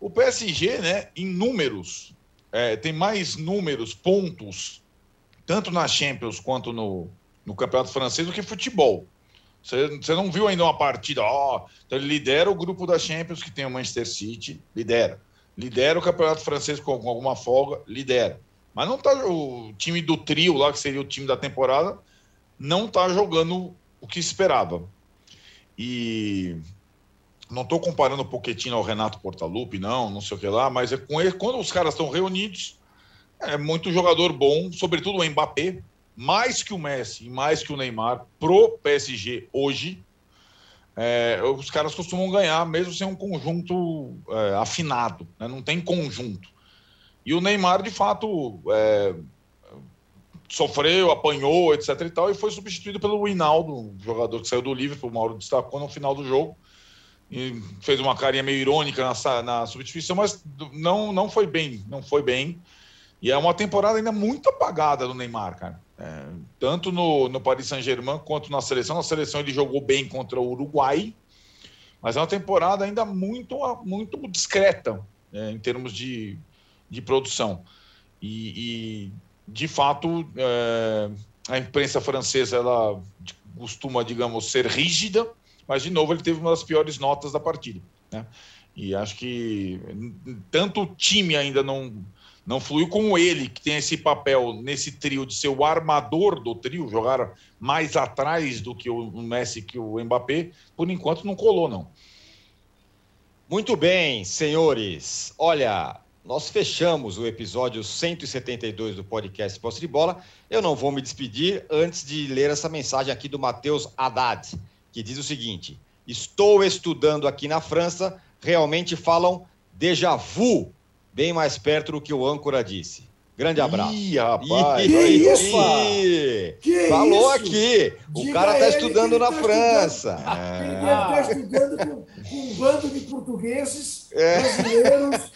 [SPEAKER 3] O PSG, né, em números, é, tem mais números, pontos, tanto na Champions quanto no, no Campeonato Francês, do que futebol. Você, você não viu ainda uma partida, ó, então ele lidera o grupo da Champions, que tem o Manchester City, lidera. Lidera o Campeonato Francês com, com alguma folga, lidera. Mas não tá o time do trio lá, que seria o time da temporada, não tá jogando o que esperava. E não estou comparando o Pochettino ao Renato Portaluppi, não, não sei o que lá, mas é com ele, quando os caras estão reunidos, é muito jogador bom, sobretudo o Mbappé, mais que o Messi, mais que o Neymar, pro PSG hoje, é, os caras costumam ganhar, mesmo sem um conjunto é, afinado, né? não tem conjunto. E o Neymar, de fato, é, sofreu, apanhou, etc e tal, e foi substituído pelo Hinaldo, jogador que saiu do Liverpool, o Mauro destacou no final do jogo, e fez uma carinha meio irônica na, na substituição, mas não, não foi bem, não foi bem. E é uma temporada ainda muito apagada do Neymar, cara. É, tanto no, no Paris Saint-Germain quanto na seleção. Na seleção ele jogou bem contra o Uruguai, mas é uma temporada ainda muito, muito discreta é, em termos de, de produção. E, e de fato, é, a imprensa francesa ela costuma, digamos, ser rígida, mas de novo ele teve uma das piores notas da partida, né? E acho que tanto o time ainda não não fluiu com ele, que tem esse papel nesse trio de ser o armador do trio, jogar mais atrás do que o Messi que o Mbappé, por enquanto não colou não.
[SPEAKER 1] Muito bem, senhores. Olha, nós fechamos o episódio 172 do podcast Posse de Bola. Eu não vou me despedir antes de ler essa mensagem aqui do Matheus Haddad, que diz o seguinte: Estou estudando aqui na França, realmente falam déjà vu bem mais perto do que o âncora disse. Grande abraço.
[SPEAKER 3] Ih, rapaz.
[SPEAKER 2] Que isso?
[SPEAKER 1] Que Falou isso? aqui. O
[SPEAKER 2] Diga
[SPEAKER 1] cara está
[SPEAKER 2] ele
[SPEAKER 1] estudando
[SPEAKER 2] ele
[SPEAKER 1] na
[SPEAKER 2] tá
[SPEAKER 1] França.
[SPEAKER 2] Ele deve estar estudando com, com um bando de portugueses,
[SPEAKER 1] É.
[SPEAKER 2] brasileiros.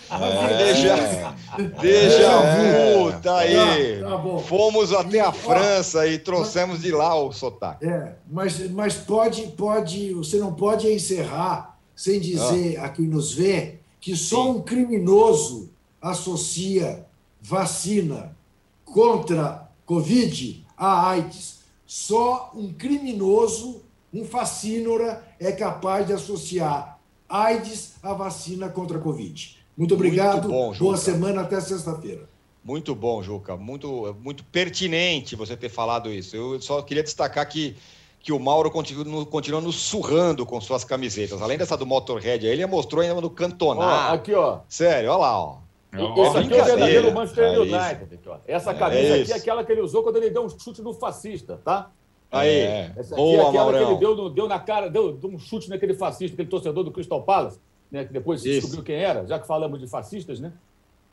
[SPEAKER 1] Deixa vu, tá aí.
[SPEAKER 2] Tá, tá bom.
[SPEAKER 1] Fomos até a França e trouxemos de lá o sotaque.
[SPEAKER 2] É, mas, mas pode, pode, você não pode encerrar sem dizer a quem nos vê que só um criminoso associa vacina contra Covid a AIDS. Só um criminoso, um facínora, é capaz de associar AIDS à vacina contra a Covid. Muito obrigado.
[SPEAKER 1] bom,
[SPEAKER 2] Boa semana até sexta-feira.
[SPEAKER 1] Muito bom, Juca. Muito, muito pertinente você ter falado isso. Eu só queria destacar que, que o Mauro continua, continua nos surrando com suas camisetas. Além dessa do Motorhead aí, ele mostrou ainda no Cantonar.
[SPEAKER 4] Ó, aqui, ó.
[SPEAKER 1] Sério, olha lá, ó.
[SPEAKER 4] Esse aqui é o verdadeiro Manchester United. Aqui, ó. Essa camisa é aqui é aquela que ele usou quando ele deu um chute no fascista, tá?
[SPEAKER 1] Aí, é.
[SPEAKER 4] Essa aqui Boa, é aquela Maurão. que ele deu, deu na cara, deu, deu, um chute naquele fascista, aquele torcedor do Crystal Palace, né, que depois se descobriu quem era, já que falamos de fascistas, né?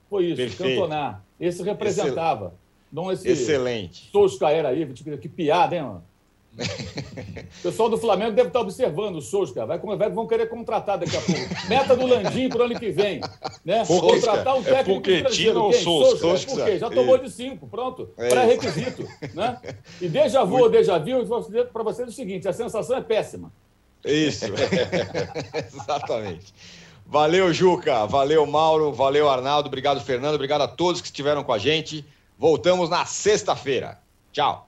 [SPEAKER 4] Foi isso, Perfeito. Cantonar. Esse representava. Excel... Não esse
[SPEAKER 1] Excelente.
[SPEAKER 4] Tosca era aí, que piada, hein, mano? O pessoal do Flamengo deve estar observando o Souza, vai, vai, vão querer contratar daqui a pouco. Meta do Landim para o ano que vem. Né? Contratar um é técnico
[SPEAKER 3] é estrangeiro. Quem? Souza,
[SPEAKER 4] por quê? Já tomou de cinco, pronto. É Pré-requisito. Né? E déjà vu ou déjà vu, eu vou dizer para vocês o seguinte, a sensação é péssima.
[SPEAKER 1] Isso. Exatamente. Valeu, Juca. Valeu, Mauro. Valeu, Arnaldo. Obrigado, Fernando. Obrigado a todos que estiveram com a gente. Voltamos na sexta-feira. Tchau.